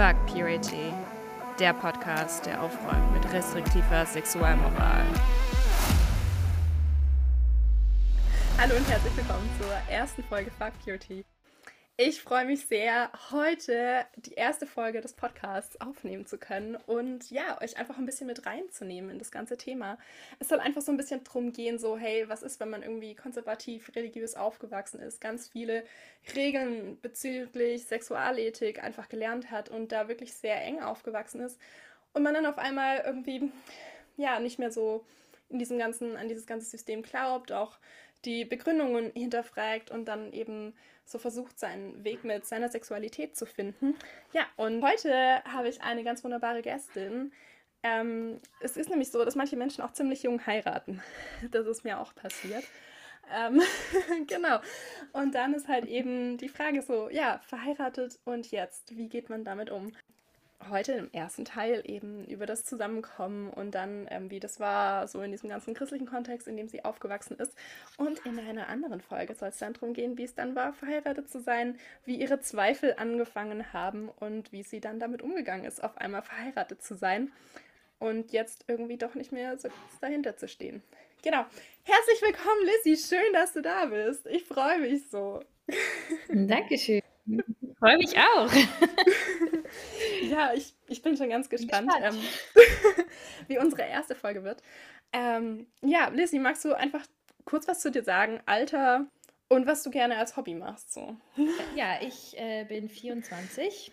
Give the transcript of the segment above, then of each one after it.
Fuck Purity, der Podcast, der aufräumt mit restriktiver Sexualmoral. Hallo und herzlich willkommen zur ersten Folge Fuck Purity. Ich freue mich sehr, heute die erste Folge des Podcasts aufnehmen zu können und ja, euch einfach ein bisschen mit reinzunehmen in das ganze Thema. Es soll einfach so ein bisschen drum gehen, so, hey, was ist, wenn man irgendwie konservativ, religiös aufgewachsen ist, ganz viele Regeln bezüglich Sexualethik einfach gelernt hat und da wirklich sehr eng aufgewachsen ist und man dann auf einmal irgendwie, ja, nicht mehr so in diesem ganzen, an dieses ganze System glaubt, auch die Begründungen hinterfragt und dann eben so versucht, seinen Weg mit seiner Sexualität zu finden. Ja, und heute habe ich eine ganz wunderbare Gästin. Ähm, es ist nämlich so, dass manche Menschen auch ziemlich jung heiraten. Das ist mir auch passiert. Ähm, genau. Und dann ist halt eben die Frage so, ja, verheiratet und jetzt, wie geht man damit um? Heute im ersten Teil eben über das Zusammenkommen und dann, ähm, wie das war, so in diesem ganzen christlichen Kontext, in dem sie aufgewachsen ist. Und in einer anderen Folge soll es dann darum gehen, wie es dann war, verheiratet zu sein, wie ihre Zweifel angefangen haben und wie sie dann damit umgegangen ist, auf einmal verheiratet zu sein und jetzt irgendwie doch nicht mehr so dahinter zu stehen. Genau. Herzlich willkommen, Lissy. Schön, dass du da bist. Ich freue mich so. Dankeschön. Ich freue mich auch. Ja, ich, ich bin schon ganz gespannt, ähm, wie unsere erste Folge wird. Ähm, ja, Lizzie, magst du einfach kurz was zu dir sagen? Alter und was du gerne als Hobby machst? So. Ja, ich äh, bin 24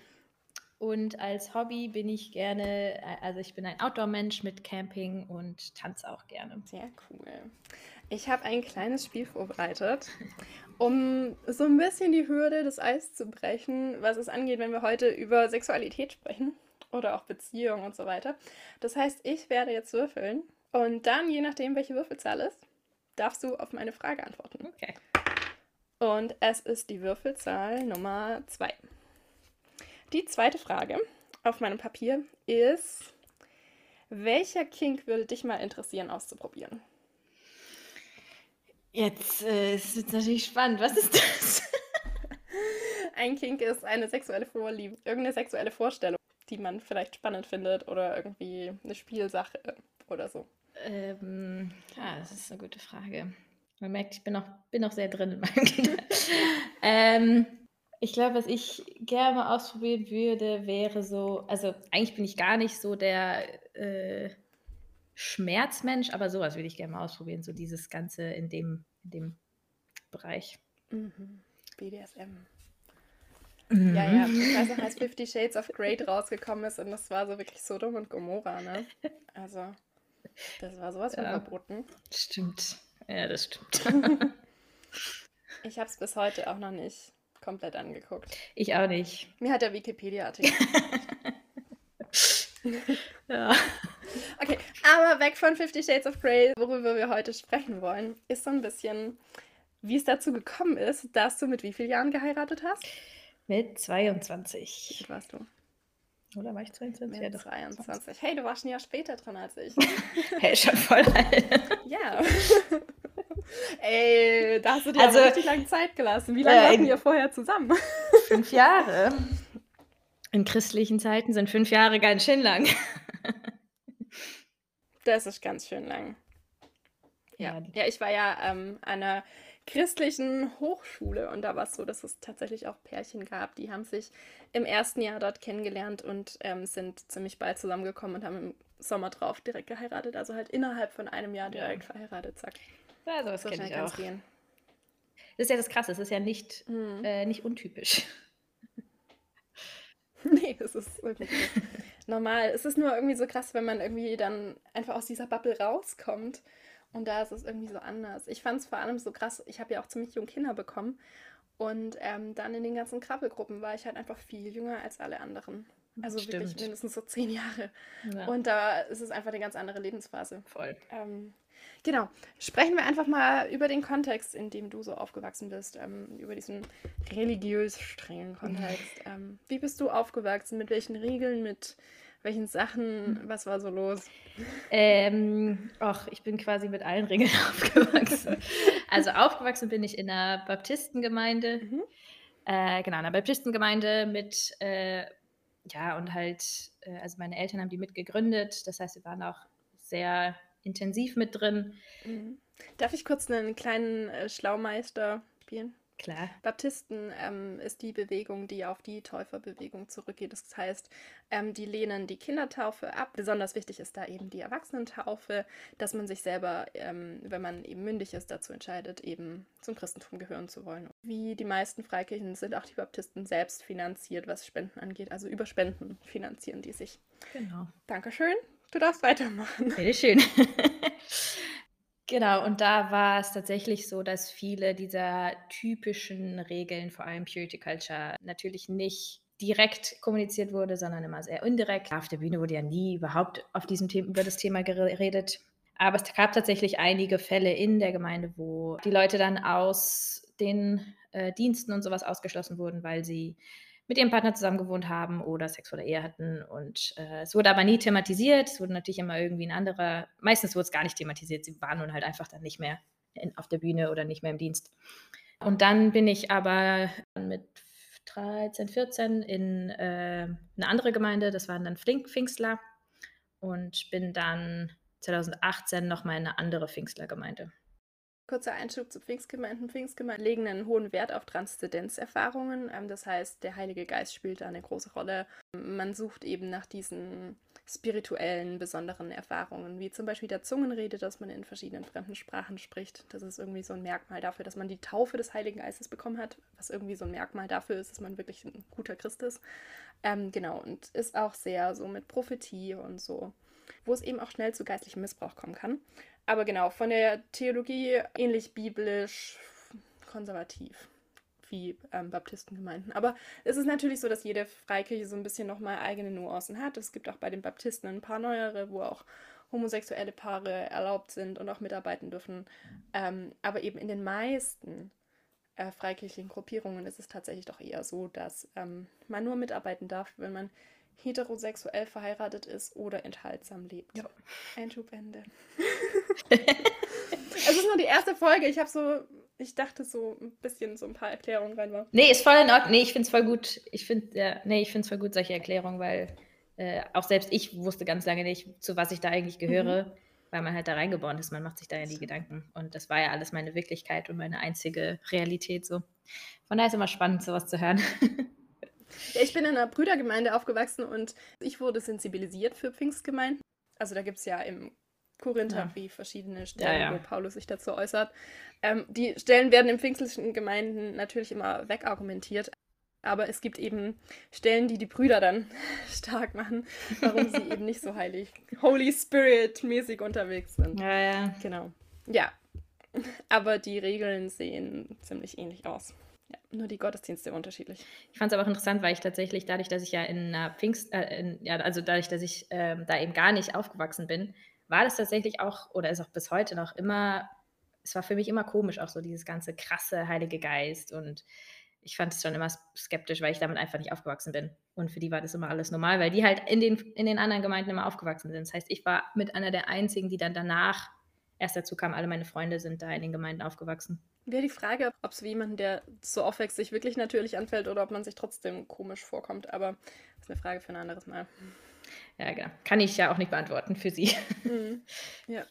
und als Hobby bin ich gerne, äh, also ich bin ein Outdoor-Mensch mit Camping und tanze auch gerne. Sehr cool. Ich habe ein kleines Spiel vorbereitet, um so ein bisschen die Hürde des Eis zu brechen, was es angeht, wenn wir heute über Sexualität sprechen oder auch Beziehungen und so weiter. Das heißt, ich werde jetzt würfeln und dann, je nachdem, welche Würfelzahl ist, darfst du auf meine Frage antworten. Okay. Und es ist die Würfelzahl Nummer 2. Die zweite Frage auf meinem Papier ist, welcher Kink würde dich mal interessieren auszuprobieren? Jetzt äh, ist es natürlich spannend. Was ist das? Ein Kink ist eine sexuelle Vorliebe, irgendeine sexuelle Vorstellung, die man vielleicht spannend findet oder irgendwie eine Spielsache oder so. Ähm, ja, das ist eine gute Frage. Man merkt, ich bin noch, bin noch sehr drin in meinem Gedanken. ähm, ich glaube, was ich gerne mal ausprobieren würde, wäre so, also eigentlich bin ich gar nicht so der äh, Schmerzmensch, aber sowas würde ich gerne mal ausprobieren, so dieses Ganze in dem, in dem Bereich. Mhm. BDSM. Mhm. Ja, ja, ich weiß noch, als Fifty Shades of Grey rausgekommen ist und das war so wirklich Sodom und Gomorra, ne? Also, das war sowas von ja, verboten. Stimmt. Ja, das stimmt. ich habe es bis heute auch noch nicht komplett angeguckt. Ich auch nicht. Mir hat der Wikipedia-Artikel. ja. Aber weg von Fifty Shades of Grey, worüber wir heute sprechen wollen, ist so ein bisschen, wie es dazu gekommen ist, dass du mit wie vielen Jahren geheiratet hast? Mit 22. Wie warst du? Oder war ich 22? Mit ja, 22. Hey, du warst ein Jahr später dran als ich. hey, schon voll alt. ja. Ey, da hast du dir also, richtig lange Zeit gelassen. Wie lange äh, waren wir vorher zusammen? fünf Jahre. In christlichen Zeiten sind fünf Jahre ganz schön lang. Das ist ganz schön lang. Ja, ja ich war ja ähm, an einer christlichen Hochschule und da war es so, dass es tatsächlich auch Pärchen gab, die haben sich im ersten Jahr dort kennengelernt und ähm, sind ziemlich bald zusammengekommen und haben im Sommer drauf direkt geheiratet. Also halt innerhalb von einem Jahr direkt ja. verheiratet, zack. Ja, sowas so kenne ich auch. Gehen. Das ist ja das Krasse, es ist ja nicht, hm. äh, nicht untypisch. nee, es ist wirklich normal. Es ist nur irgendwie so krass, wenn man irgendwie dann einfach aus dieser Bubble rauskommt. Und da ist es irgendwie so anders. Ich fand es vor allem so krass, ich habe ja auch ziemlich junge Kinder bekommen. Und ähm, dann in den ganzen Krabbelgruppen war ich halt einfach viel jünger als alle anderen. Also Stimmt. wirklich mindestens so zehn Jahre. Ja. Und da ist es einfach eine ganz andere Lebensphase. Voll. Ähm, Genau. Sprechen wir einfach mal über den Kontext, in dem du so aufgewachsen bist, ähm, über diesen religiös strengen Kontext. Ähm, wie bist du aufgewachsen? Mit welchen Regeln? Mit welchen Sachen? Was war so los? Ähm, ach, ich bin quasi mit allen Regeln aufgewachsen. also aufgewachsen bin ich in einer Baptistengemeinde. Mhm. Äh, genau, in einer Baptistengemeinde mit äh, ja, und halt, äh, also meine Eltern haben die mitgegründet. Das heißt, wir waren auch sehr intensiv mit drin. Mhm. Darf ich kurz einen kleinen äh, Schlaumeister spielen? Klar. Baptisten ähm, ist die Bewegung, die auf die Täuferbewegung zurückgeht. Das heißt, ähm, die lehnen die Kindertaufe ab. Besonders wichtig ist da eben die Erwachsenentaufe, dass man sich selber, ähm, wenn man eben mündig ist, dazu entscheidet, eben zum Christentum gehören zu wollen. Wie die meisten Freikirchen sind auch die Baptisten selbst finanziert, was Spenden angeht. Also über Spenden finanzieren die sich. Genau. Dankeschön. Du darfst weitermachen. Bitteschön. Genau, und da war es tatsächlich so, dass viele dieser typischen Regeln, vor allem Purity Culture, natürlich nicht direkt kommuniziert wurde, sondern immer sehr indirekt. Auf der Bühne wurde ja nie überhaupt auf diesem Thema, über das Thema geredet. Aber es gab tatsächlich einige Fälle in der Gemeinde, wo die Leute dann aus den äh, Diensten und sowas ausgeschlossen wurden, weil sie mit ihrem Partner zusammen gewohnt haben oder Sex vor Ehe hatten. Und äh, es wurde aber nie thematisiert. Es wurde natürlich immer irgendwie ein anderer, meistens wurde es gar nicht thematisiert. Sie waren nun halt einfach dann nicht mehr in, auf der Bühne oder nicht mehr im Dienst. Und dann bin ich aber mit 13, 14 in äh, eine andere Gemeinde, das waren dann Flink Pfingstler und bin dann 2018 nochmal in eine andere Pfingstlergemeinde. Kurzer Einschub zu Pfingstgemeinden. Pfingstgemeinden legen einen hohen Wert auf Transzendenzerfahrungen. Ähm, das heißt, der Heilige Geist spielt da eine große Rolle. Man sucht eben nach diesen spirituellen, besonderen Erfahrungen, wie zum Beispiel der Zungenrede, dass man in verschiedenen fremden Sprachen spricht. Das ist irgendwie so ein Merkmal dafür, dass man die Taufe des Heiligen Geistes bekommen hat, was irgendwie so ein Merkmal dafür ist, dass man wirklich ein guter Christ ist. Ähm, genau, und ist auch sehr so mit Prophetie und so, wo es eben auch schnell zu geistlichem Missbrauch kommen kann. Aber genau, von der Theologie ähnlich biblisch, konservativ wie ähm, Baptistengemeinden. Aber es ist natürlich so, dass jede Freikirche so ein bisschen nochmal eigene Nuancen hat. Es gibt auch bei den Baptisten ein paar neuere, wo auch homosexuelle Paare erlaubt sind und auch mitarbeiten dürfen. Ähm, aber eben in den meisten äh, freikirchlichen Gruppierungen ist es tatsächlich doch eher so, dass ähm, man nur mitarbeiten darf, wenn man heterosexuell verheiratet ist oder enthaltsam lebt. Ja. Einschub Ende. es ist nur die erste Folge. Ich habe so, ich dachte so ein bisschen so ein paar Erklärungen rein war. Nee, ist voll in Ordnung. Nee, ich finde es voll gut. Ich finde, ja, nee, ich finde es voll gut, solche Erklärungen, weil äh, auch selbst ich wusste ganz lange nicht, zu was ich da eigentlich gehöre, mhm. weil man halt da reingeboren ist. Man macht sich da ja die Gedanken. Und das war ja alles meine Wirklichkeit und meine einzige Realität so. Von daher ist immer spannend, sowas zu hören. Ja, ich bin in einer Brüdergemeinde aufgewachsen und ich wurde sensibilisiert für Pfingstgemeinden. Also da gibt es ja im Korintherbrief ja. verschiedene Stellen, ja, ja. wo Paulus sich dazu äußert. Ähm, die Stellen werden in pfingstlichen Gemeinden natürlich immer wegargumentiert. Aber es gibt eben Stellen, die die Brüder dann stark machen, warum sie eben nicht so heilig, Holy Spirit-mäßig unterwegs sind. Ja, ja. Genau. Ja. Aber die Regeln sehen ziemlich ähnlich aus. Ja, nur die Gottesdienste unterschiedlich. Ich fand es aber auch interessant, weil ich tatsächlich, dadurch, dass ich ja in einer Pfingst, äh, in, ja, also dadurch, dass ich ähm, da eben gar nicht aufgewachsen bin, war das tatsächlich auch, oder ist auch bis heute noch immer, es war für mich immer komisch, auch so dieses ganze krasse Heilige Geist und ich fand es schon immer skeptisch, weil ich damit einfach nicht aufgewachsen bin. Und für die war das immer alles normal, weil die halt in den, in den anderen Gemeinden immer aufgewachsen sind. Das heißt, ich war mit einer der einzigen, die dann danach erst dazu kam. Alle meine Freunde sind da in den Gemeinden aufgewachsen. Wäre die Frage, ob es wie jemand, der so aufwächst, sich wirklich natürlich anfällt oder ob man sich trotzdem komisch vorkommt. Aber das ist eine Frage für ein anderes Mal. Ja, genau. Kann ich ja auch nicht beantworten für Sie. Mhm. Ja.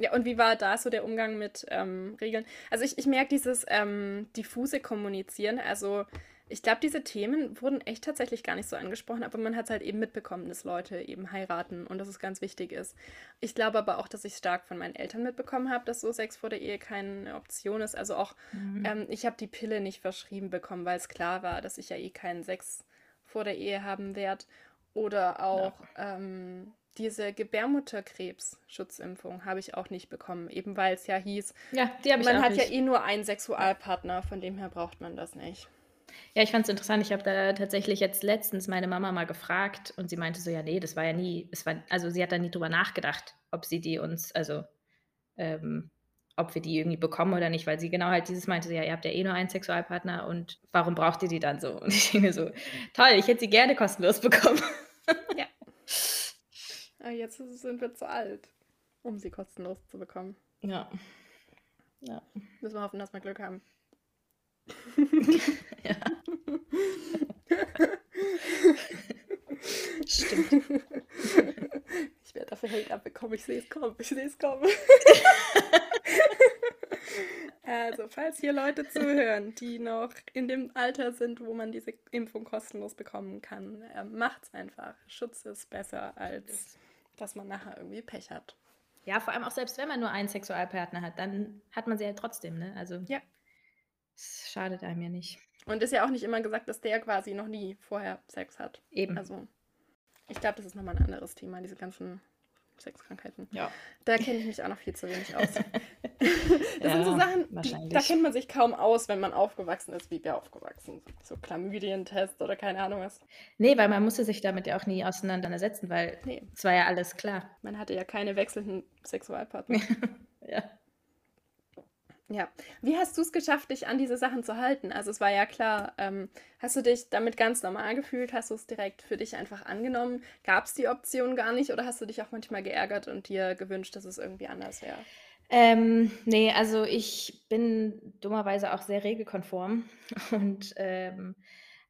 Ja, und wie war da so der Umgang mit ähm, Regeln? Also ich, ich merke dieses ähm, diffuse Kommunizieren. Also ich glaube, diese Themen wurden echt tatsächlich gar nicht so angesprochen, aber man hat es halt eben mitbekommen, dass Leute eben heiraten und dass es ganz wichtig ist. Ich glaube aber auch, dass ich stark von meinen Eltern mitbekommen habe, dass so Sex vor der Ehe keine Option ist. Also auch, mhm. ähm, ich habe die Pille nicht verschrieben bekommen, weil es klar war, dass ich ja eh keinen Sex vor der Ehe haben werde. Oder auch ja. ähm, diese Gebärmutterkrebs-Schutzimpfung habe ich auch nicht bekommen, eben weil es ja hieß, ja, man hat nicht. ja eh nur einen Sexualpartner, von dem her braucht man das nicht. Ja, ich fand es interessant. Ich habe da tatsächlich jetzt letztens meine Mama mal gefragt und sie meinte so, ja, nee, das war ja nie, es war, also sie hat da nie drüber nachgedacht, ob sie die uns, also ähm, ob wir die irgendwie bekommen oder nicht, weil sie genau halt dieses meinte, so, ja, ihr habt ja eh nur einen Sexualpartner und warum braucht ihr die dann so? Und ich denke so, toll, ich hätte sie gerne kostenlos bekommen. ja. Aber jetzt sind wir zu alt, um sie kostenlos zu bekommen. Ja. Ja. Müssen wir hoffen, dass wir Glück haben. Ja. Stimmt. ich werde dafür Hate abbekommen. Ich sehe es kommen. Ich sehe es kommen. also, falls hier Leute zuhören, die noch in dem Alter sind, wo man diese Impfung kostenlos bekommen kann, äh, macht's einfach. Schutz ist besser, als dass man nachher irgendwie Pech hat. Ja, vor allem auch selbst wenn man nur einen Sexualpartner hat, dann hat man sie halt trotzdem, ne? Also ja. Es schadet einem ja nicht. Und ist ja auch nicht immer gesagt, dass der quasi noch nie vorher Sex hat. Eben. Also ich glaube, das ist nochmal ein anderes Thema, diese ganzen Sexkrankheiten. Ja. Da kenne ich mich auch noch viel zu wenig aus. das ja, sind so Sachen, die, da kennt man sich kaum aus, wenn man aufgewachsen ist, wie wir aufgewachsen sind. So Chlamydientest oder keine Ahnung was. Nee, weil man musste sich damit ja auch nie auseinandersetzen, weil nee. es war ja alles klar. Man hatte ja keine wechselnden Sexualpartner. ja. Ja. Wie hast du es geschafft, dich an diese Sachen zu halten? Also es war ja klar, ähm, hast du dich damit ganz normal gefühlt? Hast du es direkt für dich einfach angenommen? Gab es die Option gar nicht oder hast du dich auch manchmal geärgert und dir gewünscht, dass es irgendwie anders wäre? Ähm, ne, also ich bin dummerweise auch sehr regelkonform und ähm,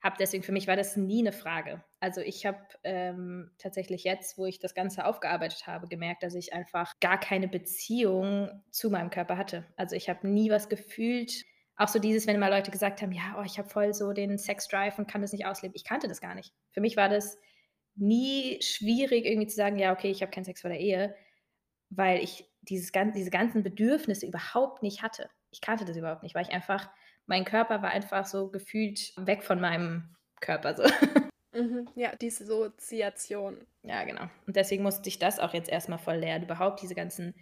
habe deswegen für mich war das nie eine Frage. Also ich habe ähm, tatsächlich jetzt, wo ich das Ganze aufgearbeitet habe, gemerkt, dass ich einfach gar keine Beziehung zu meinem Körper hatte. Also ich habe nie was gefühlt. Auch so dieses, wenn mal Leute gesagt haben, ja, oh, ich habe voll so den Sex-Drive und kann das nicht ausleben. Ich kannte das gar nicht. Für mich war das nie schwierig, irgendwie zu sagen, ja, okay, ich habe keinen Sex vor der Ehe, weil ich dieses, diese ganzen Bedürfnisse überhaupt nicht hatte. Ich kannte das überhaupt nicht, weil ich einfach mein Körper war einfach so gefühlt weg von meinem Körper. So. Mhm, ja, Dissoziation. Ja, genau. Und deswegen musste ich das auch jetzt erstmal voll lernen, überhaupt diese ganzen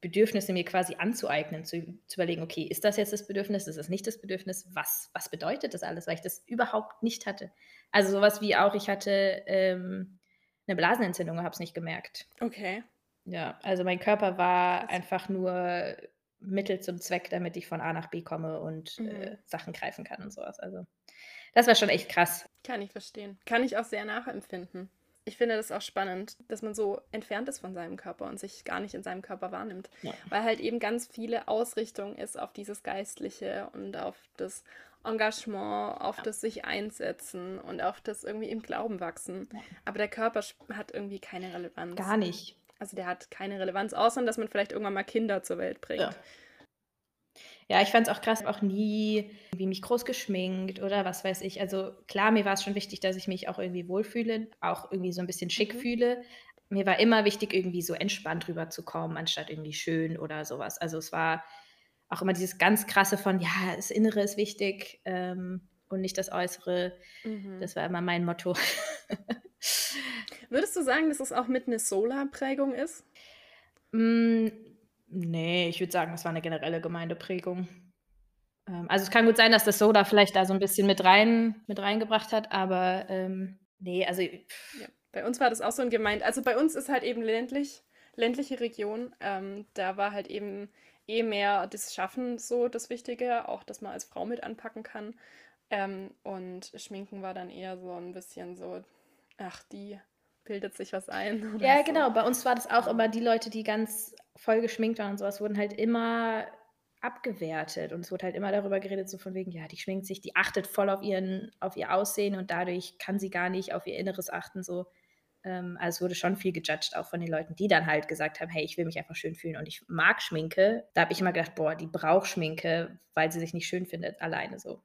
Bedürfnisse mir quasi anzueignen, zu, zu überlegen, okay, ist das jetzt das Bedürfnis, ist das nicht das Bedürfnis, was, was bedeutet das alles, weil ich das überhaupt nicht hatte. Also sowas wie auch, ich hatte ähm, eine Blasenentzündung, habe es nicht gemerkt. Okay. Ja, also mein Körper war einfach nur Mittel zum Zweck, damit ich von A nach B komme und mhm. äh, Sachen greifen kann und sowas. Also das war schon echt krass. Kann ich verstehen. Kann ich auch sehr nachempfinden. Ich finde das auch spannend, dass man so entfernt ist von seinem Körper und sich gar nicht in seinem Körper wahrnimmt. Ja. Weil halt eben ganz viele Ausrichtung ist auf dieses Geistliche und auf das Engagement, auf ja. das sich einsetzen und auf das irgendwie im Glauben wachsen. Aber der Körper hat irgendwie keine Relevanz. Gar nicht. Also der hat keine Relevanz, außer dass man vielleicht irgendwann mal Kinder zur Welt bringt. Ja. Ja, ich fand es auch krass, auch nie wie mich groß geschminkt oder was weiß ich. Also klar, mir war es schon wichtig, dass ich mich auch irgendwie wohlfühle, auch irgendwie so ein bisschen schick mhm. fühle. Mir war immer wichtig, irgendwie so entspannt rüberzukommen, anstatt irgendwie schön oder sowas. Also es war auch immer dieses ganz krasse von, ja, das Innere ist wichtig ähm, und nicht das Äußere. Mhm. Das war immer mein Motto. Würdest du sagen, dass es auch mit einer Solar-Prägung ist? Mm, nee, ich würde sagen, das war eine generelle Gemeindeprägung. Ähm, also es kann gut sein, dass das Soda vielleicht da so ein bisschen mit rein mit reingebracht hat, aber ähm, nee, also ja, bei uns war das auch so ein Gemeinde. Also bei uns ist halt eben ländlich, ländliche Region. Ähm, da war halt eben eh mehr das Schaffen so das Wichtige, auch dass man als Frau mit anpacken kann. Ähm, und Schminken war dann eher so ein bisschen so, ach, die bildet sich was ein. ja, so. genau. Bei uns war das auch immer die Leute, die ganz voll geschminkt waren und sowas, wurden halt immer abgewertet und es wurde halt immer darüber geredet, so von wegen, ja, die schminkt sich, die achtet voll auf, ihren, auf ihr Aussehen und dadurch kann sie gar nicht auf ihr Inneres achten, so. Ähm, also es wurde schon viel gejudged, auch von den Leuten, die dann halt gesagt haben, hey, ich will mich einfach schön fühlen und ich mag Schminke. Da habe ich immer gedacht, boah, die braucht Schminke, weil sie sich nicht schön findet, alleine so.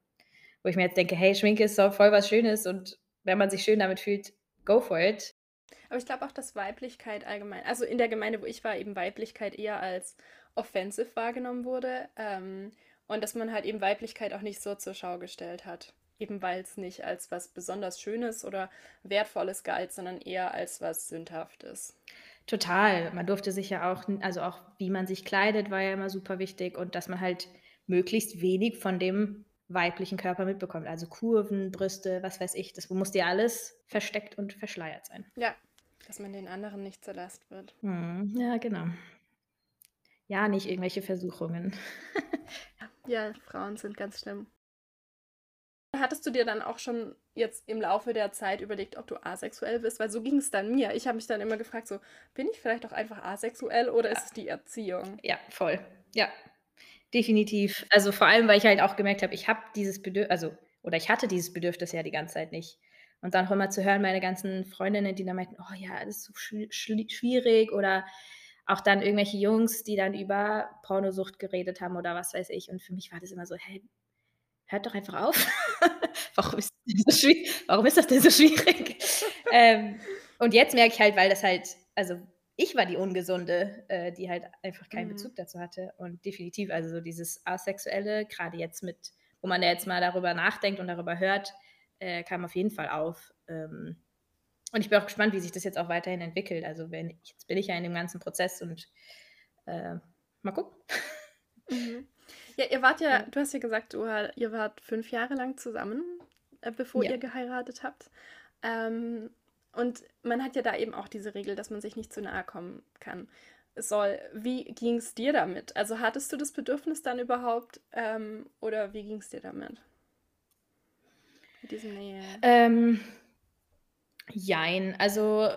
Wo ich mir jetzt denke, hey, Schminke ist so voll was Schönes und wenn man sich schön damit fühlt, go for it. Aber ich glaube auch, dass Weiblichkeit allgemein, also in der Gemeinde, wo ich war, eben Weiblichkeit eher als offensive wahrgenommen wurde. Ähm, und dass man halt eben Weiblichkeit auch nicht so zur Schau gestellt hat. Eben weil es nicht als was besonders Schönes oder Wertvolles galt, sondern eher als was Sündhaftes. Total. Man durfte sich ja auch, also auch wie man sich kleidet, war ja immer super wichtig und dass man halt möglichst wenig von dem weiblichen Körper mitbekommt. Also Kurven, Brüste, was weiß ich. Das musste ja alles versteckt und verschleiert sein. Ja, dass man den anderen nicht zur Last wird. Mhm, ja, genau. Ja, nicht irgendwelche Versuchungen. ja, Frauen sind ganz schlimm. Hattest du dir dann auch schon jetzt im Laufe der Zeit überlegt, ob du asexuell bist? Weil so ging es dann mir. Ich habe mich dann immer gefragt, so, bin ich vielleicht auch einfach asexuell oder ja. ist es die Erziehung? Ja, voll. Ja, definitiv. Also vor allem, weil ich halt auch gemerkt habe, ich habe dieses Bedürfnis, also, oder ich hatte dieses Bedürfnis ja die ganze Zeit nicht. Und dann auch immer zu hören, meine ganzen Freundinnen, die dann meinten, oh ja, das ist so schwierig oder auch dann irgendwelche Jungs, die dann über Pornosucht geredet haben oder was weiß ich. Und für mich war das immer so, hey, hört doch einfach auf. warum, ist das so warum ist das denn so schwierig? ähm, und jetzt merke ich halt, weil das halt, also ich war die Ungesunde, äh, die halt einfach keinen mhm. Bezug dazu hatte. Und definitiv, also so dieses Asexuelle, gerade jetzt mit, wo man ja jetzt mal darüber nachdenkt und darüber hört, äh, kam auf jeden Fall auf. Ähm, und ich bin auch gespannt, wie sich das jetzt auch weiterhin entwickelt. Also wenn jetzt bin ich ja in dem ganzen Prozess und äh, mal gucken. Mhm. Ja, ihr wart ja, du hast ja gesagt, du, ihr wart fünf Jahre lang zusammen, äh, bevor ja. ihr geheiratet habt. Ähm, und man hat ja da eben auch diese Regel, dass man sich nicht zu nahe kommen kann. Soll. Wie ging es dir damit? Also hattest du das Bedürfnis dann überhaupt ähm, oder wie ging es dir damit? Mit diesem Nähe. Ähm, jein. Also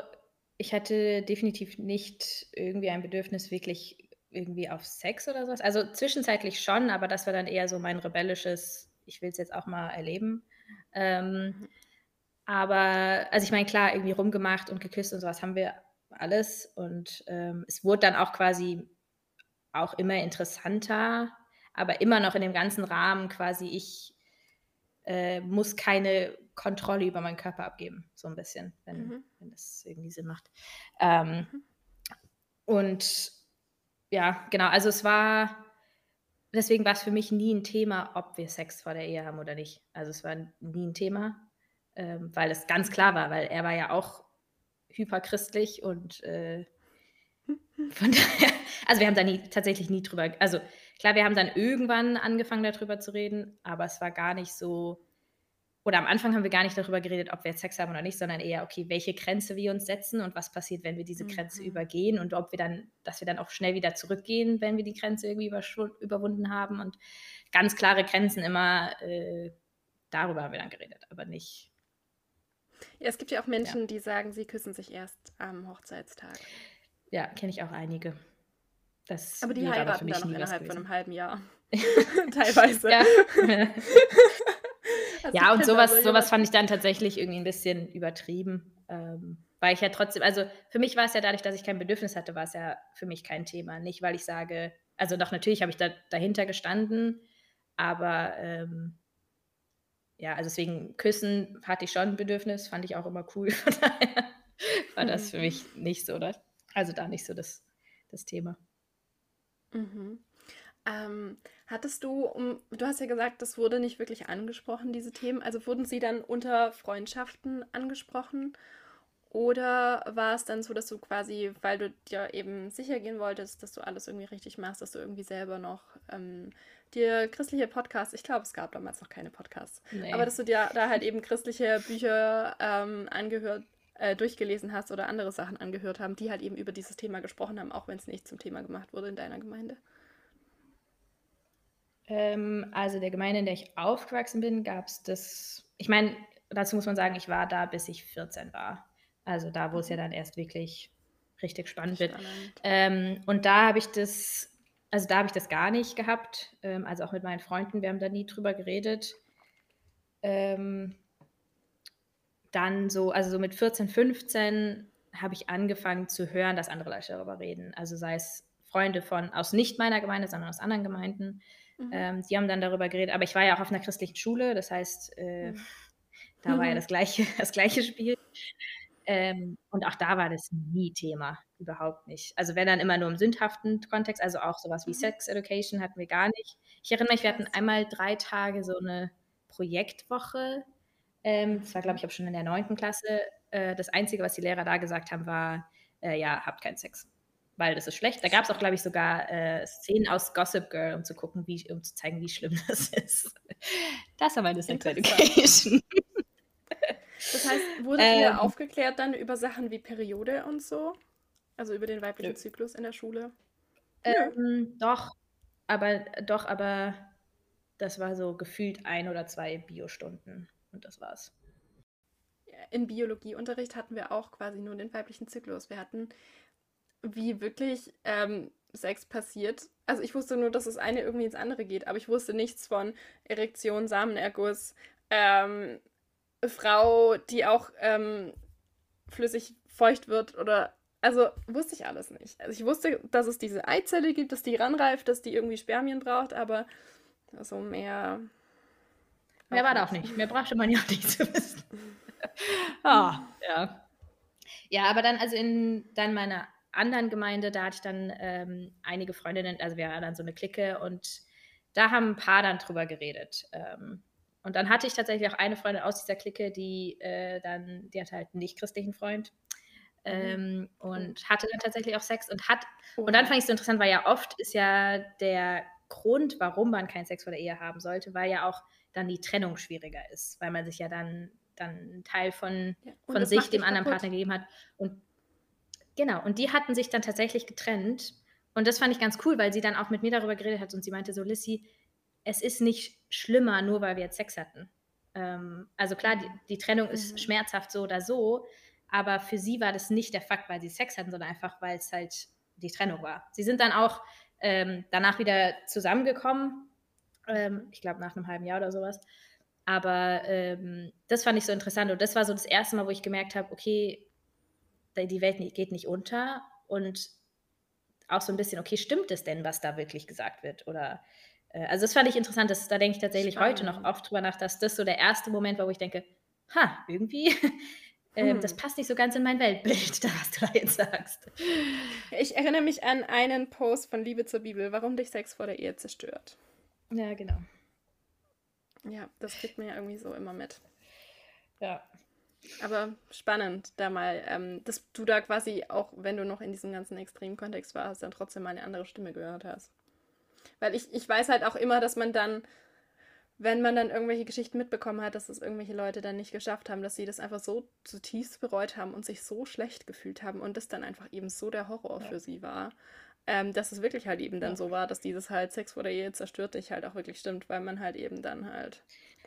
ich hatte definitiv nicht irgendwie ein Bedürfnis, wirklich irgendwie auf Sex oder sowas. Also zwischenzeitlich schon, aber das war dann eher so mein rebellisches, ich will es jetzt auch mal erleben. Ähm, mhm. Aber, also ich meine, klar, irgendwie rumgemacht und geküsst und sowas haben wir alles. Und ähm, es wurde dann auch quasi auch immer interessanter, aber immer noch in dem ganzen Rahmen quasi, ich äh, muss keine Kontrolle über meinen Körper abgeben, so ein bisschen, wenn, mhm. wenn das irgendwie Sinn macht. Ähm, mhm. Und ja, genau, also es war, deswegen war es für mich nie ein Thema, ob wir Sex vor der Ehe haben oder nicht. Also es war nie ein Thema ähm, weil es ganz klar war, weil er war ja auch hyperchristlich und äh, von daher, also wir haben da nie, tatsächlich nie drüber, also klar, wir haben dann irgendwann angefangen darüber zu reden, aber es war gar nicht so, oder am Anfang haben wir gar nicht darüber geredet, ob wir jetzt Sex haben oder nicht, sondern eher, okay, welche Grenze wir uns setzen und was passiert, wenn wir diese Grenze mhm. übergehen und ob wir dann, dass wir dann auch schnell wieder zurückgehen, wenn wir die Grenze irgendwie überwunden haben und ganz klare Grenzen immer, äh, darüber haben wir dann geredet, aber nicht, ja, es gibt ja auch Menschen, ja. die sagen, sie küssen sich erst am Hochzeitstag. Ja, kenne ich auch einige. Das aber die heiraten dann noch innerhalb von einem halben Jahr. Teilweise. Ja, ja und sowas, sowas fand ich dann tatsächlich irgendwie ein bisschen übertrieben. Ähm, weil ich ja trotzdem, also für mich war es ja dadurch, dass ich kein Bedürfnis hatte, war es ja für mich kein Thema. Nicht, weil ich sage, also doch natürlich habe ich da dahinter gestanden, aber ähm, ja, also deswegen Küssen hatte ich schon ein Bedürfnis, fand ich auch immer cool. Von daher war das für mich nicht so, oder? Also da nicht so das, das Thema. Mhm. Ähm, hattest du, um, du hast ja gesagt, das wurde nicht wirklich angesprochen, diese Themen. Also wurden sie dann unter Freundschaften angesprochen? Oder war es dann so, dass du quasi, weil du dir eben sicher gehen wolltest, dass du alles irgendwie richtig machst, dass du irgendwie selber noch ähm, dir christliche Podcasts, ich glaube, es gab damals noch keine Podcasts, nee. aber dass du dir da halt eben christliche Bücher ähm, angehört, äh, durchgelesen hast oder andere Sachen angehört haben, die halt eben über dieses Thema gesprochen haben, auch wenn es nicht zum Thema gemacht wurde in deiner Gemeinde? Ähm, also der Gemeinde, in der ich aufgewachsen bin, gab es das, ich meine, dazu muss man sagen, ich war da, bis ich 14 war. Also da, wo es ja mhm. dann erst wirklich richtig spannend, spannend. wird. Ähm, und da habe ich das also da habe ich das gar nicht gehabt. Ähm, also auch mit meinen Freunden, wir haben da nie drüber geredet. Ähm, dann so, also so mit 14, 15 habe ich angefangen zu hören, dass andere Leute darüber reden. Also sei es Freunde von aus nicht meiner Gemeinde, sondern aus anderen Gemeinden. Mhm. Ähm, die haben dann darüber geredet. Aber ich war ja auch auf einer christlichen Schule, das heißt, äh, mhm. da war ja mhm. das gleiche, das gleiche Spiel. Ähm, und auch da war das nie Thema, überhaupt nicht. Also wenn dann immer nur im sündhaften Kontext, also auch sowas wie mhm. Sex Education hatten wir gar nicht. Ich erinnere mich, wir hatten einmal drei Tage so eine Projektwoche. Ähm, das war, glaube ich, auch schon in der neunten Klasse. Äh, das Einzige, was die Lehrer da gesagt haben, war, äh, ja, habt keinen Sex. Weil das ist schlecht. Da gab es auch, glaube ich, sogar äh, Szenen aus Gossip Girl, um zu gucken, wie, um zu zeigen, wie schlimm das ist. Das war meine Sex Education. Das heißt, wurde ähm, ihr aufgeklärt dann über Sachen wie Periode und so? Also über den weiblichen nö. Zyklus in der Schule? Ähm, doch, aber doch, aber das war so gefühlt ein oder zwei Biostunden und das war's. In Biologieunterricht hatten wir auch quasi nur den weiblichen Zyklus. Wir hatten, wie wirklich ähm, Sex passiert. Also ich wusste nur, dass das eine irgendwie ins andere geht, aber ich wusste nichts von Erektion, Samenerguss, ähm, Frau, die auch ähm, flüssig feucht wird oder also wusste ich alles nicht. Also ich wusste, dass es diese Eizelle gibt, dass die ranreift, dass die irgendwie Spermien braucht, aber so mehr. Mehr war da auch nicht. Mehr brauchte man ja auch nicht zu wissen. ah, ja. Ja, aber dann, also in dann meiner anderen Gemeinde, da hatte ich dann ähm, einige Freundinnen, also wir waren dann so eine Clique und da haben ein paar dann drüber geredet. Ähm, und dann hatte ich tatsächlich auch eine Freundin aus dieser Clique, die äh, dann, die hatte halt einen nicht-christlichen Freund. Mhm. Ähm, und hatte dann tatsächlich auch Sex und hat, und dann fand ich es so interessant, weil ja oft ist ja der Grund, warum man keinen Sex vor der Ehe haben sollte, weil ja auch dann die Trennung schwieriger ist, weil man sich ja dann, dann einen Teil von, ja, von sich dem anderen kaputt. Partner gegeben hat. Und genau, und die hatten sich dann tatsächlich getrennt. Und das fand ich ganz cool, weil sie dann auch mit mir darüber geredet hat und sie meinte so, Lissy, es ist nicht schlimmer, nur weil wir jetzt Sex hatten. Ähm, also klar, die, die Trennung ist mhm. schmerzhaft so oder so, aber für sie war das nicht der Fakt, weil sie Sex hatten, sondern einfach, weil es halt die Trennung war. Sie sind dann auch ähm, danach wieder zusammengekommen, ähm, ich glaube nach einem halben Jahr oder sowas. Aber ähm, das fand ich so interessant und das war so das erste Mal, wo ich gemerkt habe, okay, die Welt geht nicht unter und auch so ein bisschen, okay, stimmt es denn, was da wirklich gesagt wird? Oder also das fand ich interessant, das, da denke ich tatsächlich Spannend. heute noch oft drüber nach, dass das so der erste Moment war, wo ich denke, ha, irgendwie, äh, hm. das passt nicht so ganz in mein Weltbild, was du da jetzt sagst. Ich erinnere mich an einen Post von Liebe zur Bibel, warum dich Sex vor der Ehe zerstört. Ja, genau. Ja, das kriegt mir ja irgendwie so immer mit. Ja. Aber spannend, da mal, ähm, dass du da quasi, auch wenn du noch in diesem ganzen extremen Kontext warst, dann trotzdem mal eine andere Stimme gehört hast. Weil ich, ich weiß halt auch immer, dass man dann, wenn man dann irgendwelche Geschichten mitbekommen hat, dass es irgendwelche Leute dann nicht geschafft haben, dass sie das einfach so zutiefst bereut haben und sich so schlecht gefühlt haben und das dann einfach eben so der Horror ja. für sie war. Ähm, dass es wirklich halt eben dann ja. so war, dass dieses halt Sex vor der Ehe zerstört dich halt auch wirklich stimmt, weil man halt eben dann halt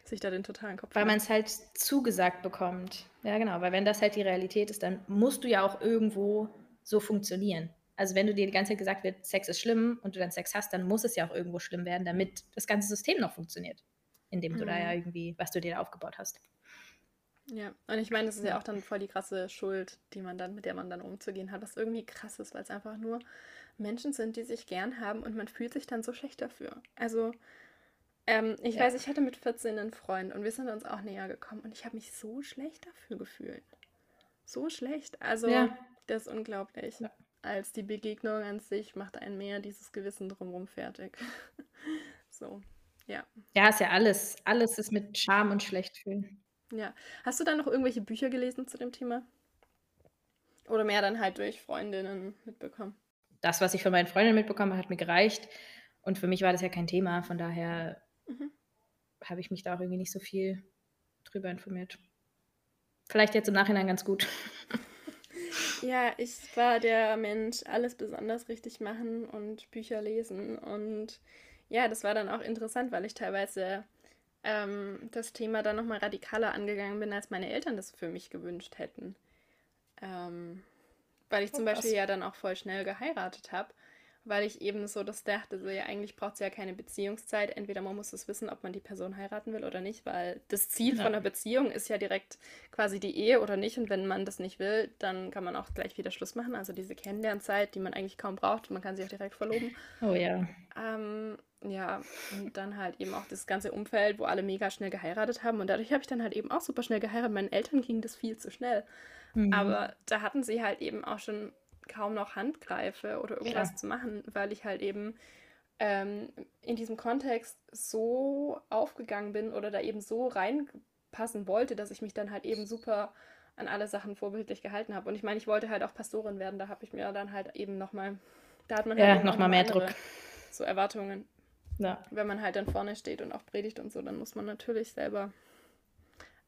sich da den totalen Kopf Weil man es halt zugesagt bekommt. Ja, genau, weil wenn das halt die Realität ist, dann musst du ja auch irgendwo so funktionieren. Also wenn du dir die ganze Zeit gesagt wird, Sex ist schlimm und du dann Sex hast, dann muss es ja auch irgendwo schlimm werden, damit das ganze System noch funktioniert, indem du mhm. da ja mhm. irgendwie, was du dir da aufgebaut hast. Ja, und ich meine, das ist ja auch dann voll die krasse Schuld, die man dann, mit der man dann umzugehen hat, was irgendwie krass ist, weil es einfach nur Menschen sind, die sich gern haben und man fühlt sich dann so schlecht dafür. Also, ähm, ich ja. weiß, ich hatte mit 14 einen Freund und wir sind uns auch näher gekommen und ich habe mich so schlecht dafür gefühlt. So schlecht. Also, ja. das ist unglaublich. Ja als die Begegnung an sich macht einen mehr dieses Gewissen drumherum fertig. so, ja. Ja, ist ja alles. Alles ist mit Scham und Schlechtfühlen. Ja. Hast du dann noch irgendwelche Bücher gelesen zu dem Thema? Oder mehr dann halt durch Freundinnen mitbekommen? Das, was ich von meinen Freundinnen mitbekommen habe, hat mir gereicht. Und für mich war das ja kein Thema. Von daher mhm. habe ich mich da auch irgendwie nicht so viel drüber informiert. Vielleicht jetzt im Nachhinein ganz gut. Ja, ich war der Mensch, alles besonders richtig machen und Bücher lesen. Und ja, das war dann auch interessant, weil ich teilweise ähm, das Thema dann nochmal radikaler angegangen bin, als meine Eltern das für mich gewünscht hätten. Ähm, weil ich zum oh, Beispiel ja dann auch voll schnell geheiratet habe weil ich eben so das dachte, so ja, eigentlich braucht es ja keine Beziehungszeit. Entweder man muss es wissen, ob man die Person heiraten will oder nicht, weil das Ziel ja. von einer Beziehung ist ja direkt quasi die Ehe oder nicht. Und wenn man das nicht will, dann kann man auch gleich wieder Schluss machen. Also diese Kennenlernzeit, die man eigentlich kaum braucht, man kann sich auch direkt verloben. Oh ja. Ähm, ja, und dann halt eben auch das ganze Umfeld, wo alle mega schnell geheiratet haben. Und dadurch habe ich dann halt eben auch super schnell geheiratet. Meinen Eltern ging das viel zu schnell. Mhm. Aber da hatten sie halt eben auch schon kaum noch handgreife oder irgendwas ja. zu machen, weil ich halt eben ähm, in diesem Kontext so aufgegangen bin oder da eben so reinpassen wollte, dass ich mich dann halt eben super an alle Sachen vorbildlich gehalten habe. Und ich meine, ich wollte halt auch Pastorin werden, da habe ich mir dann halt eben nochmal, da hat man halt ja, nochmal mehr Druck. So Erwartungen. Ja. Wenn man halt dann vorne steht und auch predigt und so, dann muss man natürlich selber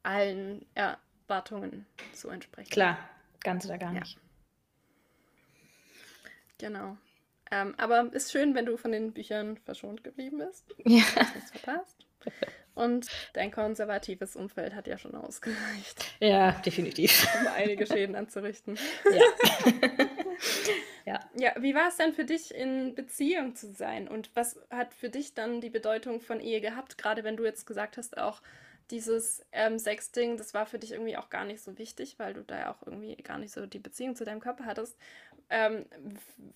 allen Erwartungen so entsprechen. Klar, ganz oder gar nicht. Ja. Genau. Ähm, aber ist schön, wenn du von den Büchern verschont geblieben bist. Ja. Hast nichts verpasst. Und dein konservatives Umfeld hat ja schon ausgereicht. Ja, definitiv. Um einige Schäden anzurichten. Ja. ja. ja, wie war es denn für dich, in Beziehung zu sein? Und was hat für dich dann die Bedeutung von Ehe gehabt? Gerade wenn du jetzt gesagt hast, auch, dieses ähm, Sexting, das war für dich irgendwie auch gar nicht so wichtig, weil du da ja auch irgendwie gar nicht so die Beziehung zu deinem Körper hattest. Ähm,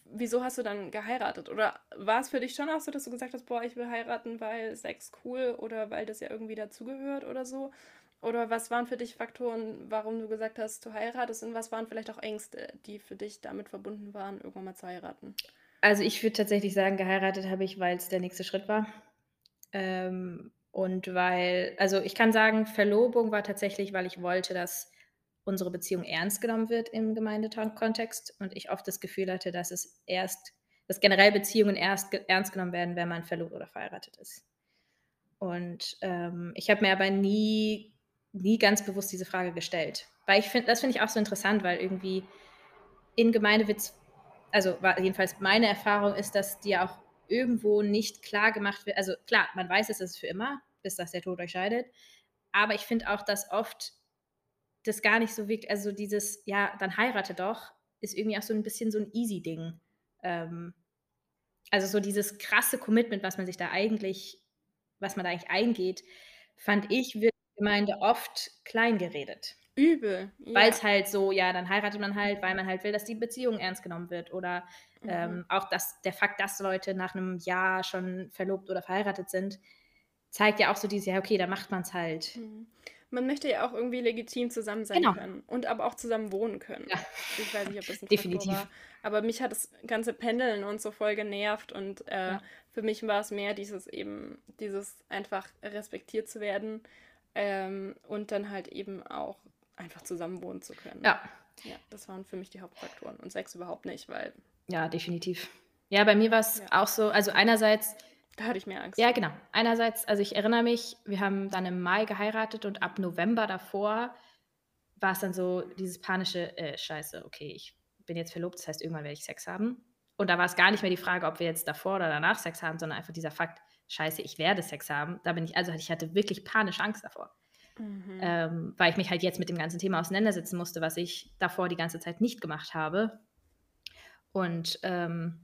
wieso hast du dann geheiratet? Oder war es für dich schon auch so, dass du gesagt hast, boah, ich will heiraten, weil Sex cool oder weil das ja irgendwie dazugehört oder so? Oder was waren für dich Faktoren, warum du gesagt hast, du heiratest und was waren vielleicht auch Ängste, die für dich damit verbunden waren, irgendwann mal zu heiraten? Also ich würde tatsächlich sagen, geheiratet habe ich, weil es der nächste Schritt war. Ähm, und weil, also ich kann sagen, Verlobung war tatsächlich, weil ich wollte, dass unsere Beziehung ernst genommen wird im Gemeindekontext und ich oft das Gefühl hatte, dass es erst, dass generell Beziehungen erst ernst genommen werden, wenn man verlobt oder verheiratet ist. Und ähm, ich habe mir aber nie, nie ganz bewusst diese Frage gestellt. Weil ich finde, das finde ich auch so interessant, weil irgendwie in Gemeinde wird also jedenfalls meine Erfahrung ist, dass dir auch irgendwo nicht klar gemacht wird. Also klar, man weiß, es ist für immer, bis das der Tod euch scheidet. Aber ich finde auch, dass oft das gar nicht so wirkt. Also dieses, ja, dann heirate doch, ist irgendwie auch so ein bisschen so ein Easy-Ding. Ähm, also so dieses krasse Commitment, was man sich da eigentlich, was man da eigentlich eingeht, fand ich, wird in der Gemeinde oft klein geredet. Übel. Ja. Weil es halt so, ja, dann heiratet man halt, weil man halt will, dass die Beziehung ernst genommen wird. Oder mhm. ähm, auch das, der Fakt, dass Leute nach einem Jahr schon verlobt oder verheiratet sind, zeigt ja auch so dieses, ja, okay, da macht man es halt. Mhm. Man möchte ja auch irgendwie legitim zusammen sein genau. können und aber auch zusammen wohnen können. Ja. Ich weiß nicht, ob das ein Definitiv. war. Aber mich hat das ganze Pendeln und so voll genervt und äh, ja. für mich war es mehr dieses eben, dieses einfach respektiert zu werden ähm, und dann halt eben auch einfach zusammen wohnen zu können. Ja. Ja, das waren für mich die Hauptfaktoren. Und Sex überhaupt nicht, weil. Ja, definitiv. Ja, bei mir war es ja. auch so, also einerseits da hatte ich mehr Angst. Ja, genau. Einerseits, also ich erinnere mich, wir haben dann im Mai geheiratet und ab November davor war es dann so dieses panische, äh, scheiße, okay, ich bin jetzt verlobt, das heißt, irgendwann werde ich Sex haben. Und da war es gar nicht mehr die Frage, ob wir jetzt davor oder danach Sex haben, sondern einfach dieser Fakt, scheiße, ich werde Sex haben. Da bin ich, also ich hatte wirklich panisch Angst davor. Mhm. Ähm, weil ich mich halt jetzt mit dem ganzen Thema auseinandersetzen musste, was ich davor die ganze Zeit nicht gemacht habe. Und ähm,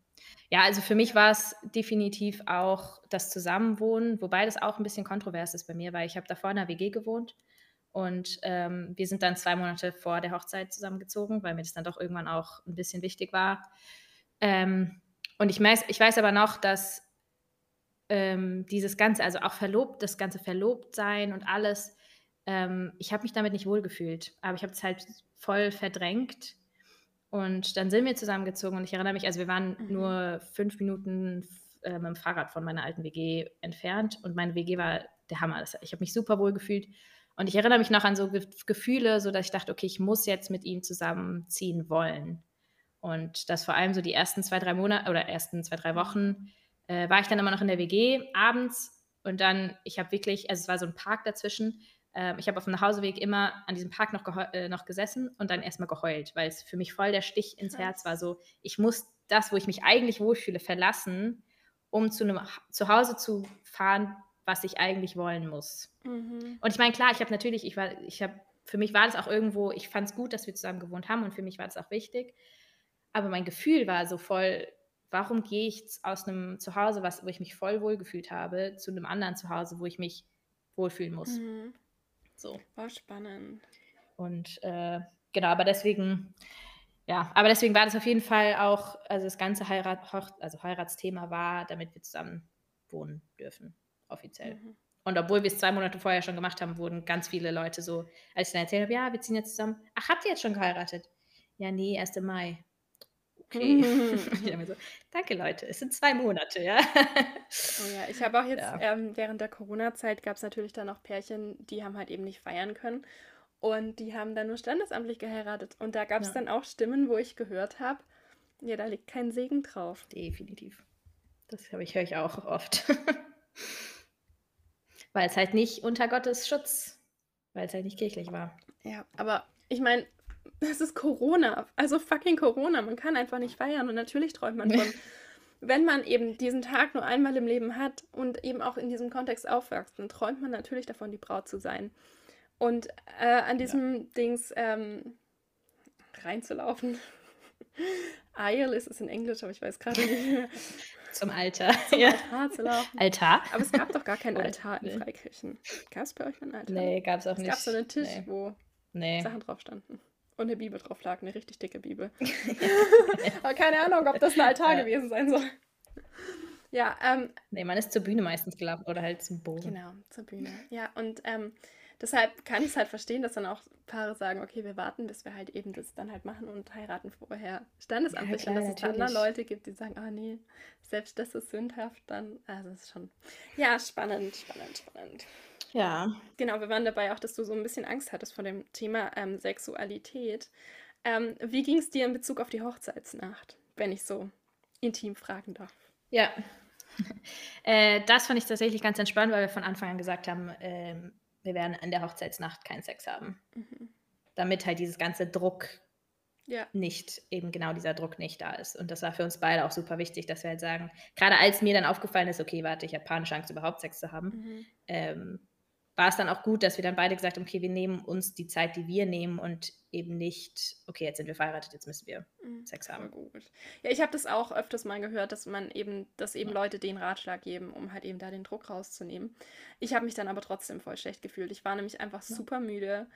ja, also für mich war es definitiv auch das Zusammenwohnen, wobei das auch ein bisschen kontrovers ist bei mir, weil ich habe davor in einer WG gewohnt und ähm, wir sind dann zwei Monate vor der Hochzeit zusammengezogen, weil mir das dann doch irgendwann auch ein bisschen wichtig war. Ähm, und ich weiß, ich weiß aber noch, dass ähm, dieses Ganze, also auch verlobt, das ganze Verlobtsein und alles, ähm, ich habe mich damit nicht wohlgefühlt, aber ich habe es halt voll verdrängt und dann sind wir zusammengezogen und ich erinnere mich, also wir waren mhm. nur fünf Minuten äh, mit dem Fahrrad von meiner alten WG entfernt und meine WG war der Hammer. Ich habe mich super wohl gefühlt und ich erinnere mich noch an so Ge Gefühle, so dass ich dachte, okay, ich muss jetzt mit ihm zusammenziehen wollen. Und das vor allem so die ersten zwei, drei Monate oder ersten zwei, drei Wochen äh, war ich dann immer noch in der WG abends und dann, ich habe wirklich, also es war so ein Park dazwischen ähm, ich habe auf dem Nachhauseweg immer an diesem Park noch, äh, noch gesessen und dann erstmal geheult, weil es für mich voll der Stich ins Herz war. So, ich muss das, wo ich mich eigentlich wohlfühle, verlassen, um zu einem Zuhause zu fahren, was ich eigentlich wollen muss. Mhm. Und ich meine, klar, ich habe natürlich, ich war, ich habe, für mich war das auch irgendwo, ich fand es gut, dass wir zusammen gewohnt haben und für mich war das auch wichtig. Aber mein Gefühl war so voll, warum gehe ich aus einem Zuhause, was, wo ich mich voll wohlgefühlt habe, zu einem anderen Zuhause, wo ich mich wohlfühlen muss. Mhm. So. War spannend. Und äh, genau, aber deswegen, ja, aber deswegen war das auf jeden Fall auch, also das ganze Heirat, also Heiratsthema war, damit wir zusammen wohnen dürfen, offiziell. Mhm. Und obwohl wir es zwei Monate vorher schon gemacht haben, wurden ganz viele Leute so, als ich dann erzählt habe, ja, wir ziehen jetzt zusammen. Ach, habt ihr jetzt schon geheiratet? Ja, nee, erst im Mai. Okay. Mhm. so, danke Leute, es sind zwei Monate, ja. Oh ja, ich habe auch jetzt, ja. ähm, während der Corona-Zeit gab es natürlich dann auch Pärchen, die haben halt eben nicht feiern können. Und die haben dann nur standesamtlich geheiratet. Und da gab es ja. dann auch Stimmen, wo ich gehört habe, ja, da liegt kein Segen drauf. Definitiv. Das habe ich, höre ich auch oft. weil es halt nicht unter Gottes Schutz, weil es halt nicht kirchlich war. Ja, aber ich meine, das ist Corona. Also fucking Corona. Man kann einfach nicht feiern. Und natürlich träumt man von, wenn man eben diesen Tag nur einmal im Leben hat und eben auch in diesem Kontext aufwächst, dann träumt man natürlich davon, die Braut zu sein. Und äh, an diesem ja. Dings ähm, reinzulaufen. Isle ist es in Englisch, aber ich weiß gerade nicht mehr. Zum Altar. zum Ja. Altar zu laufen. Altar? Aber es gab doch gar keinen Altar in. Freikirchen. Gab es bei euch einen Altar? Nee, gab's auch Es nicht. gab so einen Tisch, Nee. wo nee. Sachen drauf standen. Und eine Bibel drauf lag, eine richtig dicke Bibel. Aber keine Ahnung, ob das ein Altar Ja. gewesen sein soll. Ja, ähm, Nee, man ist zur Bühne meistens gelaufen oder halt zum Boden. genau, zur Bühne. Ja, und ähm, deshalb kann ich es halt verstehen, dass dann auch Paare sagen, okay, wir warten, bis wir halt eben das dann halt machen und heiraten vorher standesamtlich. klar, und dass es dann, dann natürlich. Leute gibt, die sagen, ah nee, selbst das ist sündhaft, dann, also es ist schon, ja, spannend, spannend, spannend. Ja. Genau, wir waren dabei auch, dass du so ein bisschen Angst hattest vor dem Thema ähm, Sexualität. Ähm, wie ging es dir in Bezug auf die Hochzeitsnacht, wenn ich so intim fragen darf? Ja. äh, das fand ich tatsächlich ganz entspannt, weil wir von Anfang an gesagt haben, ähm, wir werden an der Hochzeitsnacht keinen Sex haben. Mhm. Damit halt dieses ganze Druck Ja. nicht, eben genau dieser Druck nicht da ist. Und das war für uns beide auch super wichtig, dass wir halt sagen, gerade als mir dann aufgefallen ist, okay, warte, ich habe keine Chance, überhaupt Sex zu haben, Mhm. ähm, war es dann auch gut, dass wir dann beide gesagt haben, okay, wir nehmen uns die Zeit, die wir nehmen und eben nicht, okay, jetzt sind wir verheiratet, jetzt müssen wir Mhm. Sex haben. Ja, ich habe das auch öfters mal gehört, dass man eben, dass eben Ja. Leute den Ratschlag geben, um halt eben da den Druck rauszunehmen. Ich habe mich dann aber trotzdem voll schlecht gefühlt. Ich war nämlich einfach Ja. super müde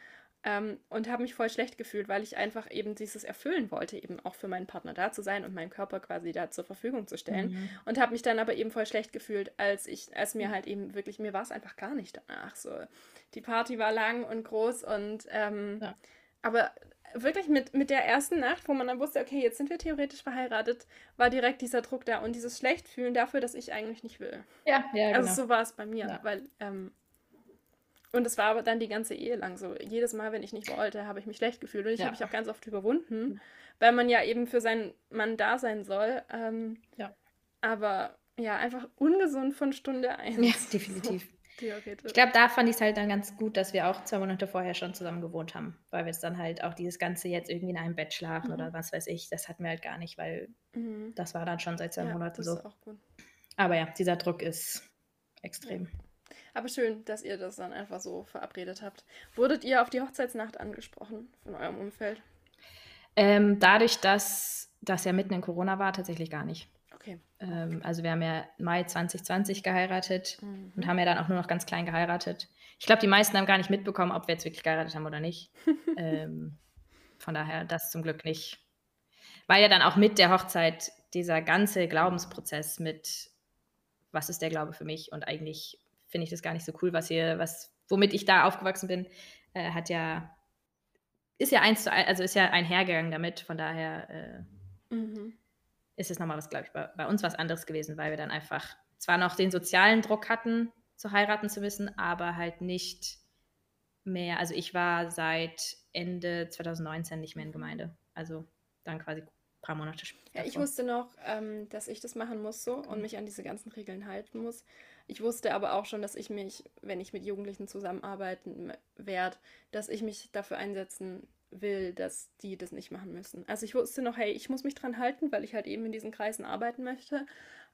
ähm, und habe mich voll schlecht gefühlt, weil ich einfach eben dieses erfüllen wollte, eben auch für meinen Partner da zu sein und meinen Körper quasi da zur Verfügung zu stellen. Mhm. Und habe mich dann aber eben voll schlecht gefühlt, als ich, als mir halt eben wirklich, mir war es einfach gar nicht danach. So, die Party war lang und groß und ähm, Ja. aber wirklich mit, mit der ersten Nacht, wo man dann wusste, okay, jetzt sind wir theoretisch verheiratet, war direkt dieser Druck da und dieses Schlechtfühlen dafür, dass ich eigentlich nicht will. Ja, ja, genau. Also so war es bei mir, Ja. weil ähm, und es war aber dann die ganze Ehe lang so. Jedes Mal, wenn ich nicht wollte, habe ich mich schlecht gefühlt und ich Ja. habe mich auch ganz oft überwunden, weil man ja eben für seinen Mann da sein soll. Ähm, Ja. Aber ja, einfach ungesund von Stunde eins. ja, definitiv. So, theoretisch. Ich glaube, da fand ich es halt dann ganz gut, dass wir auch zwei Monate vorher schon zusammen gewohnt haben, weil wir es dann halt auch dieses Ganze jetzt irgendwie in einem Bett schlafen Mhm. oder was weiß ich, das hatten wir halt gar nicht, weil Mhm. das war dann schon seit zwei Ja, Monaten das so. ist auch gut. Aber ja, dieser Druck ist extrem. Aber schön, dass ihr das dann einfach so verabredet habt. Wurdet ihr auf die Hochzeitsnacht angesprochen von eurem Umfeld? Ähm, dadurch, dass das ja mitten in Corona war, tatsächlich gar nicht. Okay. Ähm, also wir haben ja Mai 2020 geheiratet Mhm. und haben ja dann auch nur noch ganz klein geheiratet. Ich glaube, die meisten haben gar nicht mitbekommen, ob wir jetzt wirklich geheiratet haben oder nicht. ähm, von daher das zum Glück nicht. Weil ja dann auch mit der Hochzeit dieser ganze Glaubensprozess mit, was ist der Glaube für mich und eigentlich finde ich das gar nicht so cool, was hier, was, womit ich da aufgewachsen bin, äh, hat ja, ist ja eins zu ein, also ist ja einhergegangen damit. Von daher äh, Mhm. ist es nochmal was, glaube ich, bei, bei uns was anderes gewesen, weil wir dann einfach zwar noch den sozialen Druck hatten, zu heiraten zu müssen, aber halt nicht mehr. Also ich war seit Ende 2019 nicht mehr in Gemeinde. Also dann quasi ein paar Monate später. Ja, ich wusste noch, ähm, dass ich das machen muss so und mich an diese ganzen Regeln halten muss. Ich wusste aber auch schon, dass ich mich, wenn ich mit Jugendlichen zusammenarbeiten werde, dass ich mich dafür einsetzen will, dass die das nicht machen müssen. Also ich wusste noch, hey, ich muss mich dran halten, weil ich halt eben in diesen Kreisen arbeiten möchte.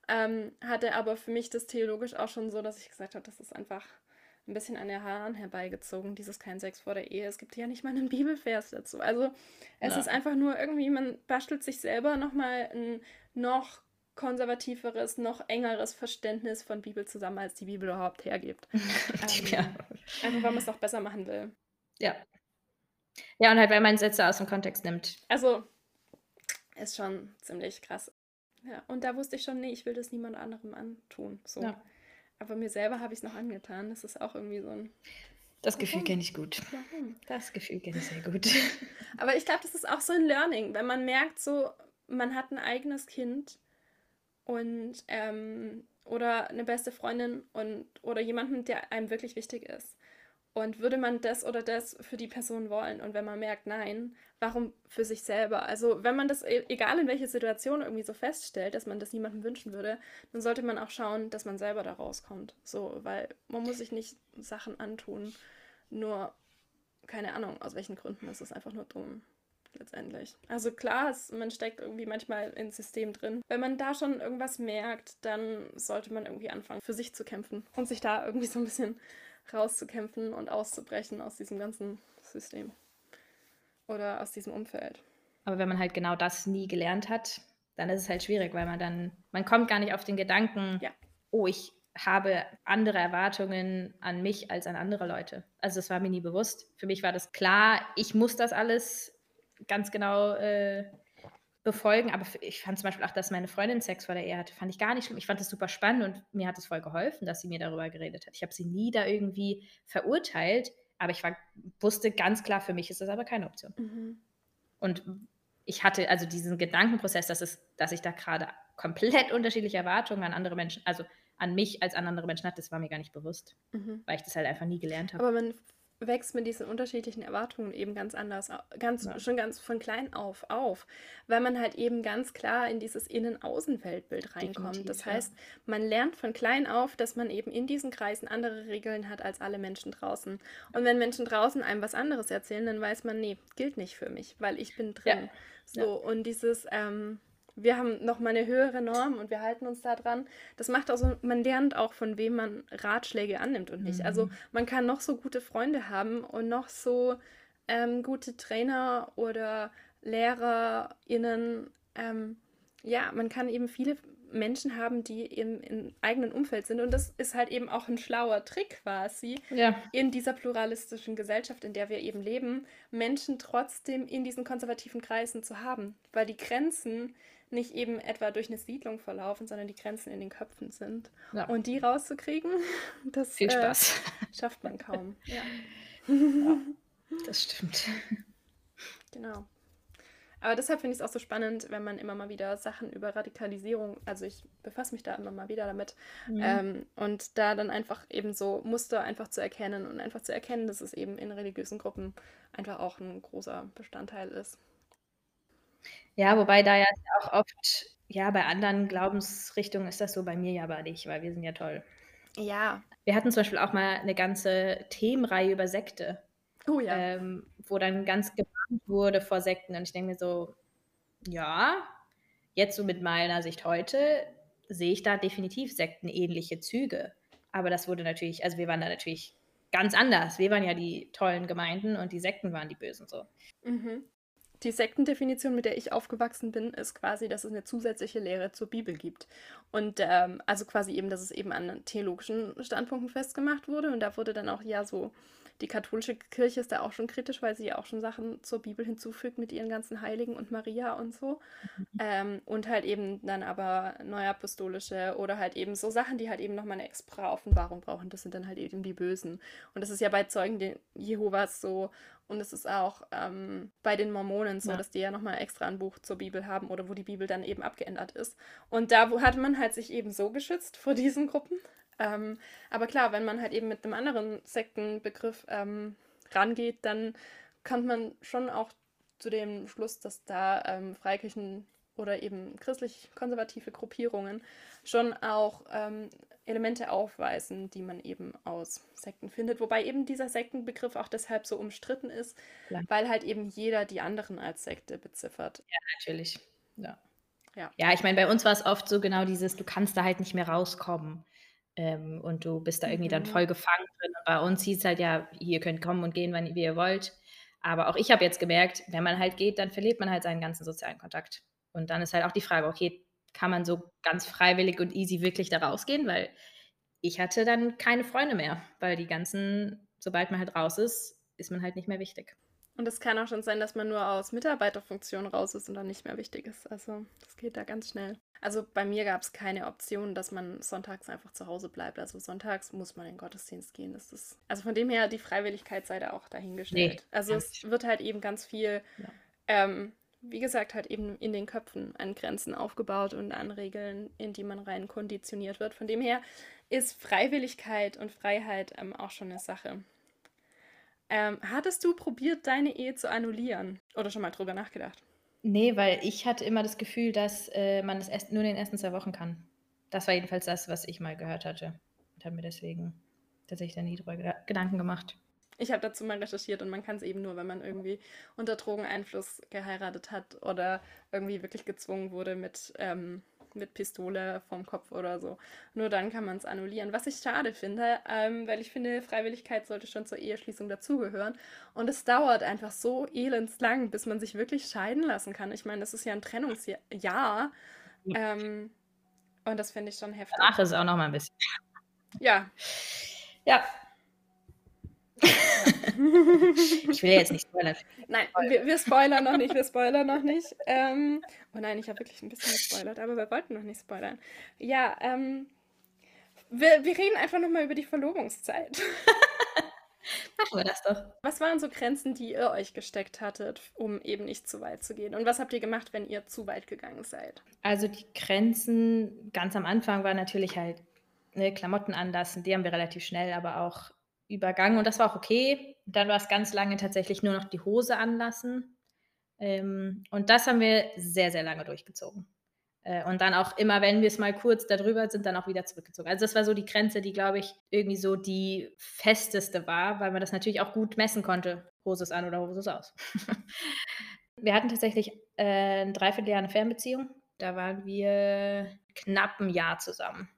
Ähm, hatte aber für mich das theologisch auch schon so, dass ich gesagt habe, das ist einfach ein bisschen an der Haaren herbeigezogen, dieses kein Sex vor der Ehe. Es gibt ja nicht mal einen Bibelvers dazu. Also es Ja. ist einfach nur irgendwie, man bastelt sich selber nochmal ein noch konservativeres, noch engeres Verständnis von Bibel zusammen, als die Bibel überhaupt hergibt. Ähm, ja. Einfach weil man es noch besser machen will. ja. Ja, und halt, weil man Sätze aus dem Kontext nimmt. Also ist schon ziemlich krass. Ja, und da wusste ich schon, nee, ich will das niemand anderem antun. So. Ja. Aber mir selber habe ich es noch angetan. Das ist auch irgendwie so ein. Das Gefühl kenne ich gut. Warum? Das Gefühl kenne ich sehr gut. Aber ich glaube, das ist auch so ein Learning, wenn man merkt, so, man hat ein eigenes Kind und ähm, oder eine beste Freundin und oder jemanden, der einem wirklich wichtig ist. Und würde man das oder das für die Person wollen? Und wenn man merkt, nein, warum für sich selber? Also, wenn man das, e- egal in welcher Situation, irgendwie so feststellt, dass man das niemandem wünschen würde, dann sollte man auch schauen, dass man selber da rauskommt. So, weil man muss sich nicht Sachen antun, nur keine Ahnung, aus welchen Gründen. Das ist einfach nur dumm, letztendlich. Also klar, es, man steckt irgendwie manchmal ins System drin. Wenn man da schon irgendwas merkt, dann sollte man irgendwie anfangen, für sich zu kämpfen und sich da irgendwie so ein bisschen rauszukämpfen und auszubrechen aus diesem ganzen System oder aus diesem Umfeld. Aber wenn man halt genau das nie gelernt hat, dann ist es halt schwierig, weil man dann, man kommt gar nicht auf den Gedanken, Ja. oh, ich habe andere Erwartungen an mich als an andere Leute. Also das war mir nie bewusst. Für mich war das klar, ich muss das alles ganz genau äh, befolgen. Aber ich fand zum Beispiel auch, dass meine Freundin Sex vor der Ehe hatte, fand ich gar nicht schlimm. Ich fand das super spannend und mir hat es voll geholfen, dass sie mir darüber geredet hat. Ich habe sie nie da irgendwie verurteilt, aber ich war, wusste ganz klar, für mich ist das aber keine Option. Mhm. Und ich hatte also diesen Gedankenprozess, dass, es, dass ich da gerade komplett unterschiedliche Erwartungen an andere Menschen, also an mich als an andere Menschen hatte, das war mir gar nicht bewusst, Mhm. weil ich das halt einfach nie gelernt habe. Aber man wächst mit diesen unterschiedlichen Erwartungen eben ganz anders, ganz, Ja. schon ganz von klein auf auf, weil man halt eben ganz klar in dieses Innen-Außen-Weltbild reinkommt. Definitiv, das ja. heißt, man lernt von klein auf, dass man eben in diesen Kreisen andere Regeln hat als alle Menschen draußen. Und wenn Menschen draußen einem was anderes erzählen, dann weiß man, nee, gilt nicht für mich, weil ich bin drin. So, Ja. und dieses, ähm, wir haben noch mal eine höhere Norm und wir halten uns da dran. Das macht auch so, man lernt auch, von wem man Ratschläge annimmt und nicht. Also Mhm. man kann noch so gute Freunde haben und noch so ähm, gute Trainer oder LehrerInnen. Ähm, ja, man kann eben viele Menschen haben, die im, im eigenen Umfeld sind. Und das ist halt eben auch ein schlauer Trick quasi, Ja, in dieser pluralistischen Gesellschaft, in der wir eben leben, Menschen trotzdem in diesen konservativen Kreisen zu haben, weil die Grenzen nicht eben etwa durch eine Siedlung verlaufen, sondern die Grenzen in den Köpfen sind. ja. Und die rauszukriegen, das viel äh, Spaß. schafft man kaum. Ja, Das stimmt. genau. Aber deshalb finde ich es auch so spannend, wenn man immer mal wieder Sachen über Radikalisierung, also ich befasse mich da immer mal wieder damit, Mhm. Ähm, und da dann einfach eben so Muster einfach zu erkennen und einfach zu erkennen, dass es eben in religiösen Gruppen einfach auch ein großer Bestandteil ist. Ja, wobei da ja auch oft, ja, bei anderen Glaubensrichtungen ist das so, bei mir ja aber nicht, weil wir sind ja toll. Ja. Wir hatten zum Beispiel auch mal eine ganze Themenreihe über Sekte, Oh ja. ähm, wo dann ganz gewarnt wurde vor Sekten. Und ich denke mir so, ja, jetzt so mit meiner Sicht heute sehe ich da definitiv sektenähnliche Züge. Aber das wurde natürlich, also wir waren da natürlich ganz anders. Wir waren ja die tollen Gemeinden und die Sekten waren die Bösen so. Mhm. Die Sektendefinition, mit der ich aufgewachsen bin, ist quasi, dass es eine zusätzliche Lehre zur Bibel gibt. Und ähm, also quasi eben, dass es eben an theologischen Standpunkten festgemacht wurde. Und da wurde dann auch ja so, die katholische Kirche ist da auch schon kritisch, weil sie ja auch schon Sachen zur Bibel hinzufügt mit ihren ganzen Heiligen und Maria und so. Ähm, und halt eben dann aber neuapostolische oder halt eben so Sachen, die halt eben nochmal eine extra Offenbarung brauchen. Das sind dann halt eben die Bösen. Und das ist ja bei Zeugen Jehovas so. Und es ist auch ähm, bei den Mormonen so, Ja. dass die ja nochmal extra ein Buch zur Bibel haben oder wo die Bibel dann eben abgeändert ist. Und da hat man halt sich eben so geschützt vor diesen Gruppen. Ähm, aber klar, wenn man halt eben mit einem anderen Sektenbegriff ähm, rangeht, dann kommt man schon auch zu dem Schluss, dass da ähm, Freikirchen oder eben christlich-konservative Gruppierungen schon auch ähm, Elemente aufweisen, die man eben aus Sekten findet. Wobei eben dieser Sektenbegriff auch deshalb so umstritten ist, Klar. weil halt eben jeder die anderen als Sekte beziffert. Natürlich. Ja. Ja. Ja, ich meine, bei uns war es oft so genau dieses, du kannst da halt nicht mehr rauskommen. Ähm, und du bist da irgendwie dann Mhm. voll gefangen drin. Und bei uns hieß es halt ja, ihr könnt kommen und gehen, wann wie ihr wollt. Aber auch ich habe jetzt gemerkt, wenn man halt geht, dann verliert man halt seinen ganzen sozialen Kontakt. Und dann ist halt auch die Frage, okay, kann man so ganz freiwillig und easy wirklich da rausgehen? Weil ich hatte dann keine Freunde mehr, weil die ganzen, sobald man halt raus ist, ist man halt nicht mehr wichtig. Und es kann auch schon sein, dass man nur aus Mitarbeiterfunktion raus ist und dann nicht mehr wichtig ist. Also das geht da ganz schnell. Also bei mir gab es keine Option, dass man sonntags einfach zu Hause bleibt. Also sonntags muss man in den Gottesdienst gehen. Das ist, also von dem her, die Freiwilligkeit sei da auch dahingestellt. Nee, also es wird halt eben ganz viel, Ja. ähm, wie gesagt, halt eben in den Köpfen an Grenzen aufgebaut und an Regeln, in die man rein konditioniert wird. Von dem her ist Freiwilligkeit und Freiheit ähm, auch schon eine Sache. Ähm, hattest du probiert, deine Ehe zu annullieren? Oder schon mal drüber nachgedacht? Nee, weil ich hatte immer das Gefühl, dass äh, man das erst nur in den ersten zwei Wochen kann. Das war jedenfalls das, was ich mal gehört hatte. Und habe mir deswegen tatsächlich da nie drüber geda- Gedanken gemacht. Ich habe dazu mal recherchiert und man kann es eben nur, wenn man irgendwie unter Drogeneinfluss geheiratet hat oder irgendwie wirklich gezwungen wurde mit, ähm, mit Pistole vom Kopf oder so. Nur dann kann man es annullieren. Was ich schade finde, ähm, weil ich finde, Freiwilligkeit sollte schon zur Eheschließung dazugehören. Und es dauert einfach so elendslang, bis man sich wirklich scheiden lassen kann. Ich meine, das ist ja ein Trennungsjahr. Ja. Ähm, und das finde ich schon heftig. Danach ist es auch noch mal ein bisschen. Ja. Ja, ich will jetzt nicht spoilern. Nein, wir, wir, spoilern noch nicht, wir spoilern noch nicht. Ähm, oh nein, ich habe wirklich ein bisschen gespoilert, aber wir wollten noch nicht spoilern. Ja, ähm, wir, wir reden einfach nochmal über die Verlobungszeit. Machen wir das doch. Was waren so Grenzen, die ihr euch gesteckt hattet, um eben nicht zu weit zu gehen? Und was habt ihr gemacht, wenn ihr zu weit gegangen seid? Also die Grenzen ganz am Anfang waren natürlich halt ne, Klamotten anlassen, die haben wir relativ schnell, aber auch übergangen und das war auch okay. Dann war es ganz lange tatsächlich nur noch die Hose anlassen. Ähm, und das haben wir sehr, sehr lange durchgezogen. Äh, und dann auch immer, wenn wir es mal kurz darüber sind, dann auch wieder zurückgezogen. Also das war so die Grenze, die, glaube ich, irgendwie so die festeste war, weil man das natürlich auch gut messen konnte. Hose ist an oder Hose ist aus. wir hatten tatsächlich äh, ein Dreivierteljahr eine Fernbeziehung. Da waren wir knapp ein Jahr zusammen.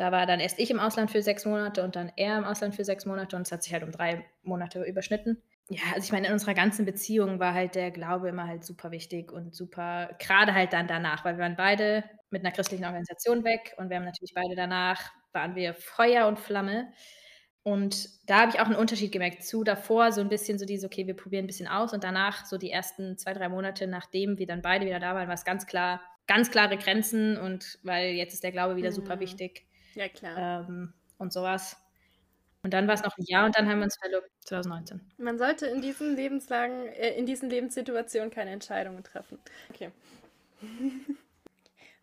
Da war dann erst ich im Ausland für sechs Monate und dann er im Ausland für sechs Monate und es hat sich halt um drei Monate überschnitten. Ja, also ich meine, in unserer ganzen Beziehung war halt der Glaube immer halt super wichtig und super, gerade halt dann danach, weil wir waren beide mit einer christlichen Organisation weg und wir haben natürlich beide danach, waren wir Feuer und Flamme. Und da habe ich auch einen Unterschied gemerkt zu davor, so ein bisschen so dieses, okay, wir probieren ein bisschen aus und danach, so die ersten zwei, drei Monate, nachdem wir dann beide wieder da waren, war es ganz klar, ganz klare Grenzen und weil jetzt ist der Glaube wieder mhm. super wichtig. Ja, klar. Ähm, und sowas. Und dann war es noch ein Jahr und dann haben wir uns verlobt, 2019. Man sollte in diesen Lebenslagen, äh, in diesen Lebenssituationen keine Entscheidungen treffen. Okay.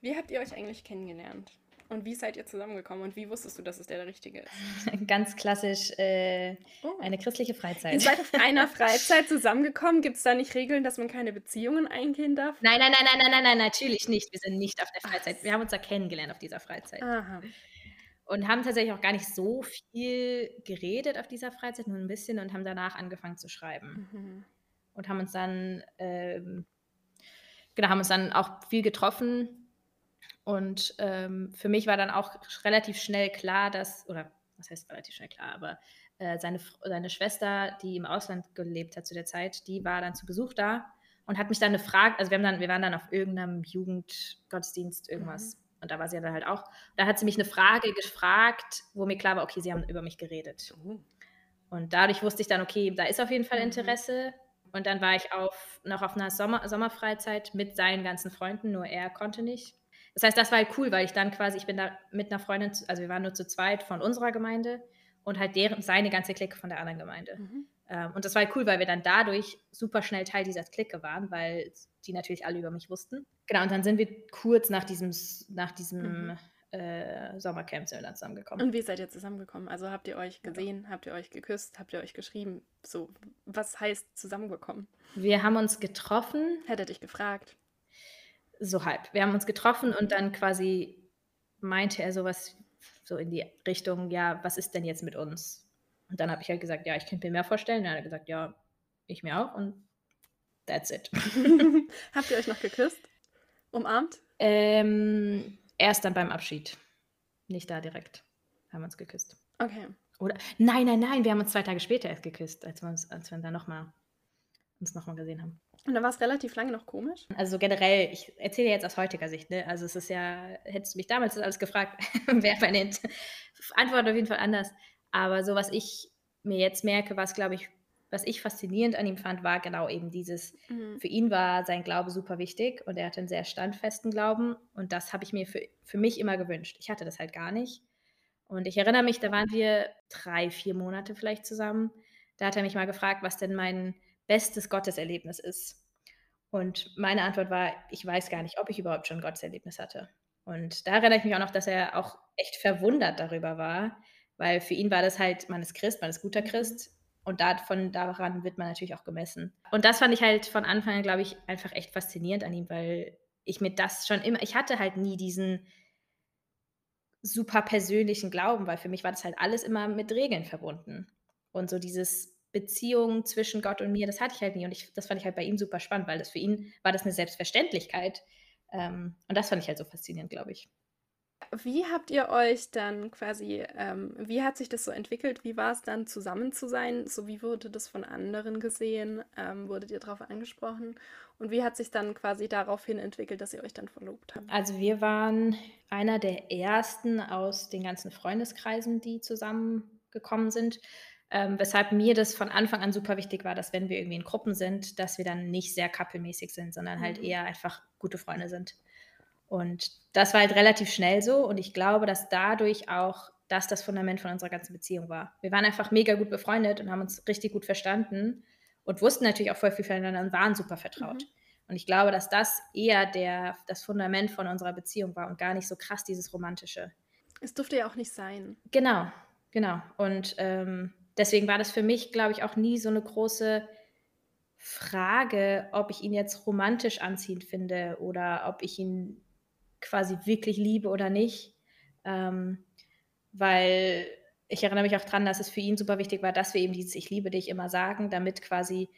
wie habt ihr euch eigentlich kennengelernt? Und wie seid ihr zusammengekommen und wie wusstest du, dass es der, der richtige ist? Ganz klassisch äh, oh. eine christliche Freizeit. Ihr seid auf einer Freizeit zusammengekommen. Gibt es da nicht Regeln, dass man keine Beziehungen eingehen darf? Nein, nein, nein, nein, nein, nein, nein, natürlich nicht. Wir sind nicht auf der Freizeit. Wir haben uns da kennengelernt auf dieser Freizeit. Aha und haben tatsächlich auch gar nicht so viel geredet auf dieser Freizeit, nur ein bisschen und haben danach angefangen zu schreiben. Mhm. Und haben uns dann, ähm, genau, haben uns dann auch viel getroffen. Und ähm, für mich war dann auch relativ schnell klar, dass, oder was heißt relativ schnell klar, aber äh, seine, seine Schwester, die im Ausland gelebt hat zu der Zeit, die war dann zu Besuch da und hat mich dann eine Frage, also wir, haben dann, wir waren dann auf irgendeinem Jugendgottesdienst, irgendwas. Mhm und da war sie dann halt auch. Da hat sie mich eine Frage gefragt, wo mir klar war, okay, sie haben über mich geredet. Mhm. Und dadurch wusste ich dann, okay, da ist auf jeden Fall mhm. Interesse. Und dann war ich auf, noch auf einer Sommer, Sommerfreizeit mit seinen ganzen Freunden, nur er konnte nicht. Das heißt, das war halt cool, weil ich dann quasi, ich bin da mit einer Freundin, also wir waren nur zu zweit von unserer Gemeinde und halt deren, seine ganze Clique von der anderen Gemeinde. Mhm. Ähm, und das war cool, weil wir dann dadurch super schnell Teil dieser Clique waren, weil die natürlich alle über mich wussten. Genau, und dann sind wir kurz nach diesem, nach diesem mhm. äh, Sommercamp sind wir dann zusammengekommen. Und wie seid ihr zusammengekommen? Also habt ihr euch gesehen, ja. habt ihr euch geküsst, habt ihr euch geschrieben? So, was heißt zusammengekommen? Wir haben uns getroffen. Hätte dich gefragt. So halb. Wir haben uns getroffen und dann quasi meinte er sowas so in die Richtung, ja, was ist denn jetzt mit uns? Und dann habe ich halt gesagt, ja, ich könnte mir mehr vorstellen. Und er hat gesagt, ja, ich mir auch. Und that's it. Habt ihr euch noch geküsst? Umarmt? Ähm, erst dann beim Abschied. Nicht da direkt. Haben wir uns geküsst. Okay. Oder nein, nein, nein, wir haben uns zwei Tage später erst geküsst, als wir uns, als wir dann noch mal, uns nochmal gesehen haben. Und dann war es relativ lange noch komisch? Also generell, ich erzähle jetzt aus heutiger Sicht, ne? Also es ist ja, hättest du mich damals das alles gefragt, wäre meine Antwort auf jeden Fall anders. Aber so, was ich mir jetzt merke, was, glaube ich, was ich faszinierend an ihm fand, war genau eben dieses, mhm. für ihn war sein Glaube super wichtig und er hatte einen sehr standfesten Glauben und das habe ich mir für, für mich immer gewünscht. Ich hatte das halt gar nicht. Und ich erinnere mich, da waren wir drei, vier Monate vielleicht zusammen. Da hat er mich mal gefragt, was denn mein bestes Gotteserlebnis ist. Und meine Antwort war, ich weiß gar nicht, ob ich überhaupt schon ein Gotteserlebnis hatte. Und da erinnere ich mich auch noch, dass er auch echt verwundert darüber war, weil für ihn war das halt, man ist Christ, man ist guter. Christ und davon, daran wird man natürlich auch gemessen. Und das fand ich halt von Anfang an, glaube ich, einfach echt faszinierend an ihm, weil ich mir das schon immer, ich hatte halt nie diesen super persönlichen Glauben, weil für mich war das halt alles immer mit Regeln verbunden. Und so dieses Beziehung zwischen Gott und mir, das hatte ich halt nie. Und ich, das fand ich halt bei ihm super spannend, weil das für ihn war das eine Selbstverständlichkeit, Ähm, und das fand ich halt so faszinierend, glaube ich. Wie habt ihr euch dann quasi, ähm, wie hat sich das so entwickelt? Wie war es dann zusammen zu sein? So wie wurde das von anderen gesehen? Ähm, wurdet ihr darauf angesprochen? Und wie hat sich dann quasi daraufhin entwickelt, dass ihr euch dann verlobt habt? Also wir waren einer der ersten aus den ganzen Freundeskreisen, die zusammengekommen sind. Ähm, weshalb mir das von Anfang an super wichtig war, dass wenn wir irgendwie in Gruppen sind, dass wir dann nicht sehr kappelmäßig sind, sondern halt mhm. eher einfach gute Freunde sind. Und das war halt relativ schnell so und ich glaube, dass dadurch auch das das Fundament von unserer ganzen Beziehung war. Wir waren einfach mega gut befreundet und haben uns richtig gut verstanden und wussten natürlich auch voll viel voneinander und waren super vertraut. Mhm. Und ich glaube, dass das eher der, das Fundament von unserer Beziehung war und gar nicht so krass dieses Romantische. Es durfte ja auch nicht sein. Genau, genau. Und ähm, deswegen war das für mich, glaube ich, auch nie so eine große Frage, ob ich ihn jetzt romantisch anziehend finde oder ob ich ihn quasi wirklich liebe oder nicht. Ähm, weil ich erinnere mich auch daran, dass es für ihn super wichtig war, dass wir ihm dieses Ich liebe dich immer sagen, damit quasi,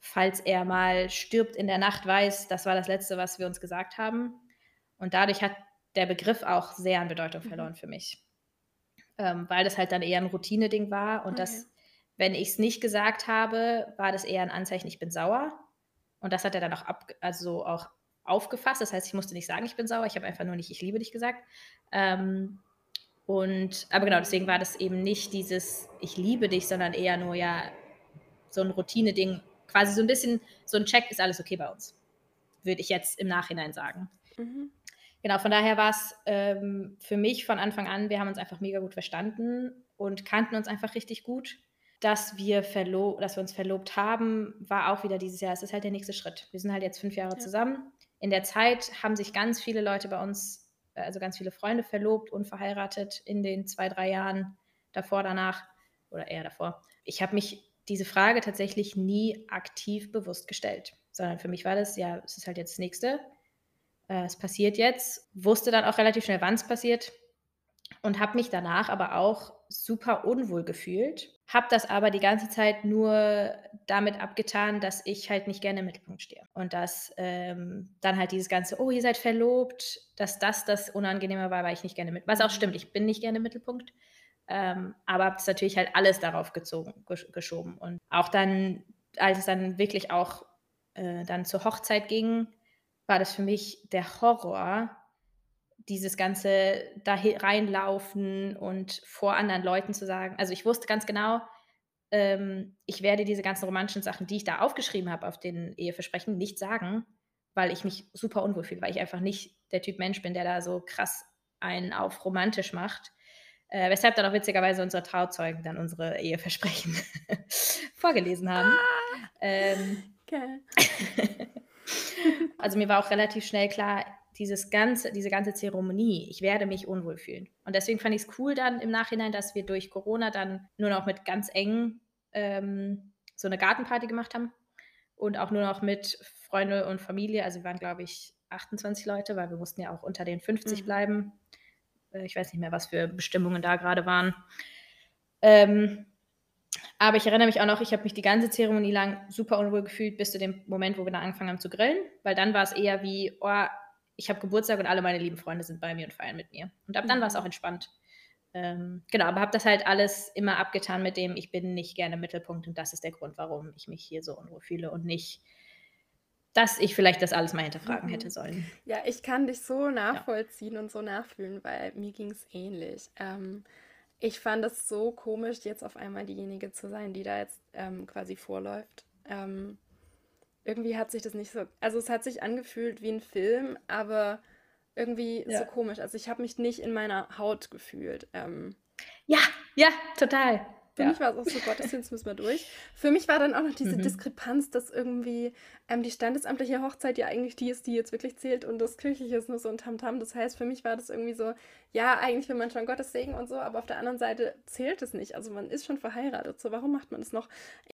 falls er mal stirbt in der Nacht, weiß, das war das Letzte, was wir uns gesagt haben. Und dadurch hat der Begriff auch sehr an Bedeutung mhm. verloren mhm. für mich. Ähm, weil das halt dann eher ein Routine-Ding war und okay. das, wenn ich es nicht gesagt habe, war das eher ein Anzeichen, ich bin sauer. Und das hat er dann auch, ab, also auch aufgefasst. Das heißt, ich musste nicht sagen, ich bin sauer. Ich habe einfach nur nicht, ich liebe dich gesagt. Ähm, und, aber genau, deswegen war das eben nicht dieses, ich liebe dich, sondern eher nur ja so ein Routine-Ding. Quasi so ein bisschen, so ein Check, ist alles okay bei uns. Würde ich jetzt im Nachhinein sagen. Mhm. Genau, von daher war es ähm, für mich von Anfang an, wir haben uns einfach mega gut verstanden und kannten uns einfach richtig gut. Dass wir, dass wir uns verlobt haben, war auch wieder dieses Jahr. Es ist halt der nächste Schritt. Wir sind halt jetzt fünf Jahre ja. zusammen in der Zeit haben sich ganz viele Leute bei uns, äh, also ganz viele Freunde verlobt und verheiratet in den zwei, drei Jahren davor, danach oder eher davor. Ich habe mich diese Frage tatsächlich nie aktiv bewusst gestellt, sondern für mich war das, ja, es ist halt jetzt das Nächste. Äh, es passiert jetzt, wusste dann auch relativ schnell, wann es passiert und habe mich danach aber auch super unwohl gefühlt, habe das aber die ganze Zeit nur damit abgetan, dass ich halt nicht gerne im Mittelpunkt stehe. Und dass ähm, dann halt dieses ganze, oh, ihr seid verlobt, dass das das Unangenehme war, weil ich nicht gerne mit. Was auch stimmt, ich bin nicht gerne im Mittelpunkt. Ähm, aber habe es natürlich halt alles darauf gezogen, gesch geschoben. Und auch dann, als es dann wirklich auch äh, dann zur Hochzeit ging, war das für mich der Horror, dieses ganze da reinlaufen und vor anderen Leuten zu sagen. Also ich wusste ganz genau, ähm, ich werde diese ganzen romantischen Sachen, die ich da aufgeschrieben habe auf den Eheversprechen, nicht sagen, weil ich mich super unwohl fühle, weil ich einfach nicht der Typ Mensch bin, der da so krass einen auf romantisch macht. Äh, weshalb dann auch witzigerweise unsere Trauzeugen dann unsere Eheversprechen vorgelesen haben. Ah, ähm, okay. also mir war auch relativ schnell klar, dieses ganze, diese ganze Zeremonie, ich werde mich unwohl fühlen. Und deswegen fand ich es cool dann im Nachhinein, dass wir durch Corona dann nur noch mit ganz eng ähm, so eine Gartenparty gemacht haben und auch nur noch mit Freunde und Familie. Also wir waren, glaube ich, 28 Leute, weil wir mussten ja auch unter den 50 mhm. bleiben. Äh, ich weiß nicht mehr, was für Bestimmungen da gerade waren. Ähm, aber ich erinnere mich auch noch, ich habe mich die ganze Zeremonie lang super unwohl gefühlt, bis zu dem Moment, wo wir dann angefangen haben zu grillen, weil dann war es eher wie, oh, ich habe Geburtstag und alle meine lieben Freunde sind bei mir und feiern mit mir. Und ab dann war es mhm. auch entspannt. Ähm, genau, aber habe das halt alles immer abgetan mit dem, ich bin nicht gerne Mittelpunkt und das ist der Grund, warum ich mich hier so unwohl fühle und nicht, dass ich vielleicht das alles mal hinterfragen mhm. hätte sollen. Ja, ich kann dich so nachvollziehen ja. und so nachfühlen, weil mir ging es ähnlich. Ähm, ich fand es so komisch, jetzt auf einmal diejenige zu sein, die da jetzt ähm, quasi vorläuft. Ähm, irgendwie hat sich das nicht so. Also es hat sich angefühlt wie ein Film, aber irgendwie ja. so komisch. Also ich habe mich nicht in meiner Haut gefühlt. Ähm, ja, ja, total. Für ja. mich war es auch so, Gottes jetzt müssen wir durch. Für mich war dann auch noch diese mhm. Diskrepanz, dass irgendwie ähm, die standesamtliche Hochzeit ja eigentlich die ist, die jetzt wirklich zählt und das kirchliche ist nur so ein Tamtam. -Tam. Das heißt, für mich war das irgendwie so, ja, eigentlich will man schon Gottes Segen und so, aber auf der anderen Seite zählt es nicht. Also man ist schon verheiratet. So, warum macht man das noch?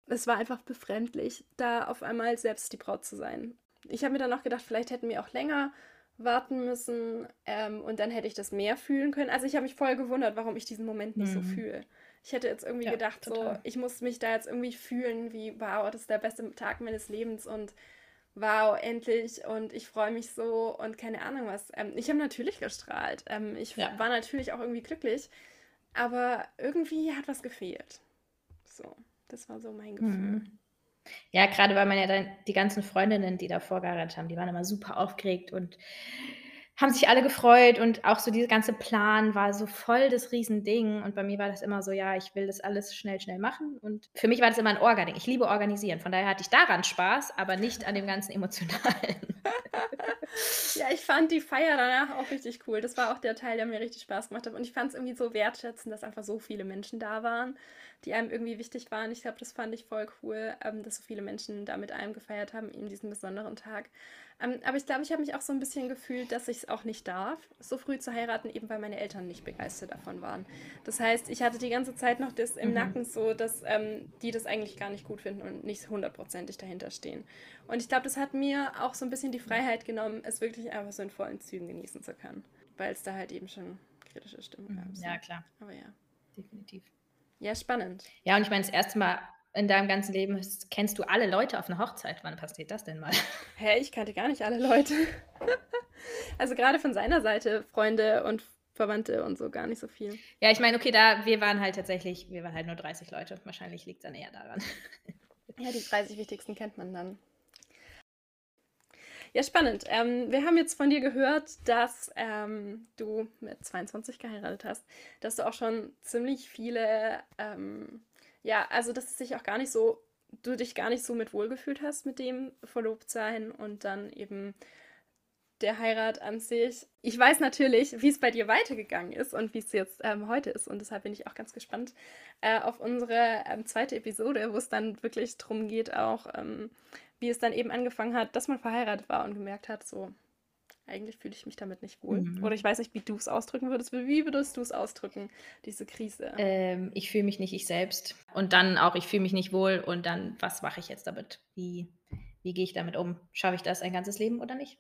Es war einfach befremdlich, da auf einmal selbst die Braut zu sein. Ich habe mir dann noch gedacht, vielleicht hätten wir auch länger warten müssen ähm, und dann hätte ich das mehr fühlen können. Also ich habe mich voll gewundert, warum ich diesen Moment nicht mhm. so fühle. Ich hätte jetzt irgendwie ja, gedacht, total. so, ich muss mich da jetzt irgendwie fühlen, wie, wow, das ist der beste Tag meines Lebens und wow, endlich und ich freue mich so und keine Ahnung was. Ähm, ich habe natürlich gestrahlt. Ähm, ich ja. war natürlich auch irgendwie glücklich, aber irgendwie hat was gefehlt. So, das war so mein Gefühl. Mhm. Ja, gerade weil man ja dann die ganzen Freundinnen, die da vorgeheiratet haben, die waren immer super aufgeregt und haben sich alle gefreut und auch so dieser ganze Plan war so voll das Riesending. Und bei mir war das immer so, ja, ich will das alles schnell, schnell machen. Und für mich war das immer ein Orga-Ding. Ich liebe Organisieren. Von daher hatte ich daran Spaß, aber nicht an dem ganzen Emotionalen. ja, ich fand die Feier danach auch richtig cool. Das war auch der Teil, der mir richtig Spaß gemacht hat. Und ich fand es irgendwie so wertschätzend, dass einfach so viele Menschen da waren, die einem irgendwie wichtig waren. Ich glaube, das fand ich voll cool, ähm, dass so viele Menschen da mit einem gefeiert haben in diesem besonderen Tag. Ähm, aber ich glaube, ich habe mich auch so ein bisschen gefühlt, dass ich es auch nicht darf, so früh zu heiraten, eben weil meine Eltern nicht begeistert davon waren. Das heißt, ich hatte die ganze Zeit noch das im mhm. Nacken so, dass ähm, die das eigentlich gar nicht gut finden und nicht hundertprozentig dahinter stehen. Und ich glaube, das hat mir auch so ein bisschen die Freiheit genommen, es wirklich einfach so in vollen Zügen genießen zu können, weil es da halt eben schon kritische Stimmen gab. So. Ja, klar. Aber ja. Definitiv. Ja, spannend. Ja, und ich meine, das erste Mal in deinem ganzen Leben kennst du alle Leute auf einer Hochzeit. Wann passiert das denn mal? Hä, ich kannte gar nicht alle Leute. also gerade von seiner Seite Freunde und Verwandte und so gar nicht so viel. Ja, ich meine, okay, da wir waren halt tatsächlich, wir waren halt nur 30 Leute. Wahrscheinlich liegt es dann eher daran. ja, die 30 wichtigsten kennt man dann. Ja, spannend. Ähm, wir haben jetzt von dir gehört, dass ähm, du mit 22 geheiratet hast, dass du auch schon ziemlich viele ähm, ja, also dass es sich auch gar nicht so, du dich gar nicht so mit wohlgefühlt hast mit dem Verlobtsein und dann eben der Heirat an sich. Ich weiß natürlich, wie es bei dir weitergegangen ist und wie es jetzt ähm, heute ist. Und deshalb bin ich auch ganz gespannt äh, auf unsere ähm, zweite Episode, wo es dann wirklich darum geht, auch ähm, wie es dann eben angefangen hat, dass man verheiratet war und gemerkt hat, so, eigentlich fühle ich mich damit nicht wohl. Mhm. Oder ich weiß nicht, wie du es ausdrücken würdest. Wie würdest du es ausdrücken, diese Krise? Ähm, ich fühle mich nicht ich selbst. Und dann auch, ich fühle mich nicht wohl. Und dann, was mache ich jetzt damit? Wie, wie gehe ich damit um? Schaffe ich das ein ganzes Leben oder nicht?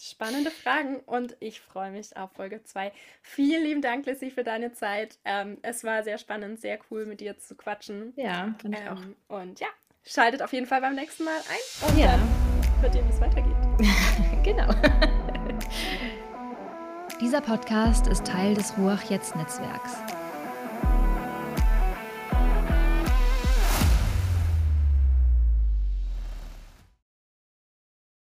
Spannende Fragen und ich freue mich auf Folge 2. Vielen lieben Dank, Lissy, für deine Zeit. Ähm, es war sehr spannend, sehr cool, mit dir zu quatschen. Ja, fand ich ähm, auch. Und ja, schaltet auf jeden Fall beim nächsten Mal ein. Und ja. dann hört ihr, wie es weitergeht. genau. Dieser Podcast ist Teil des Ruach Jetzt Netzwerks.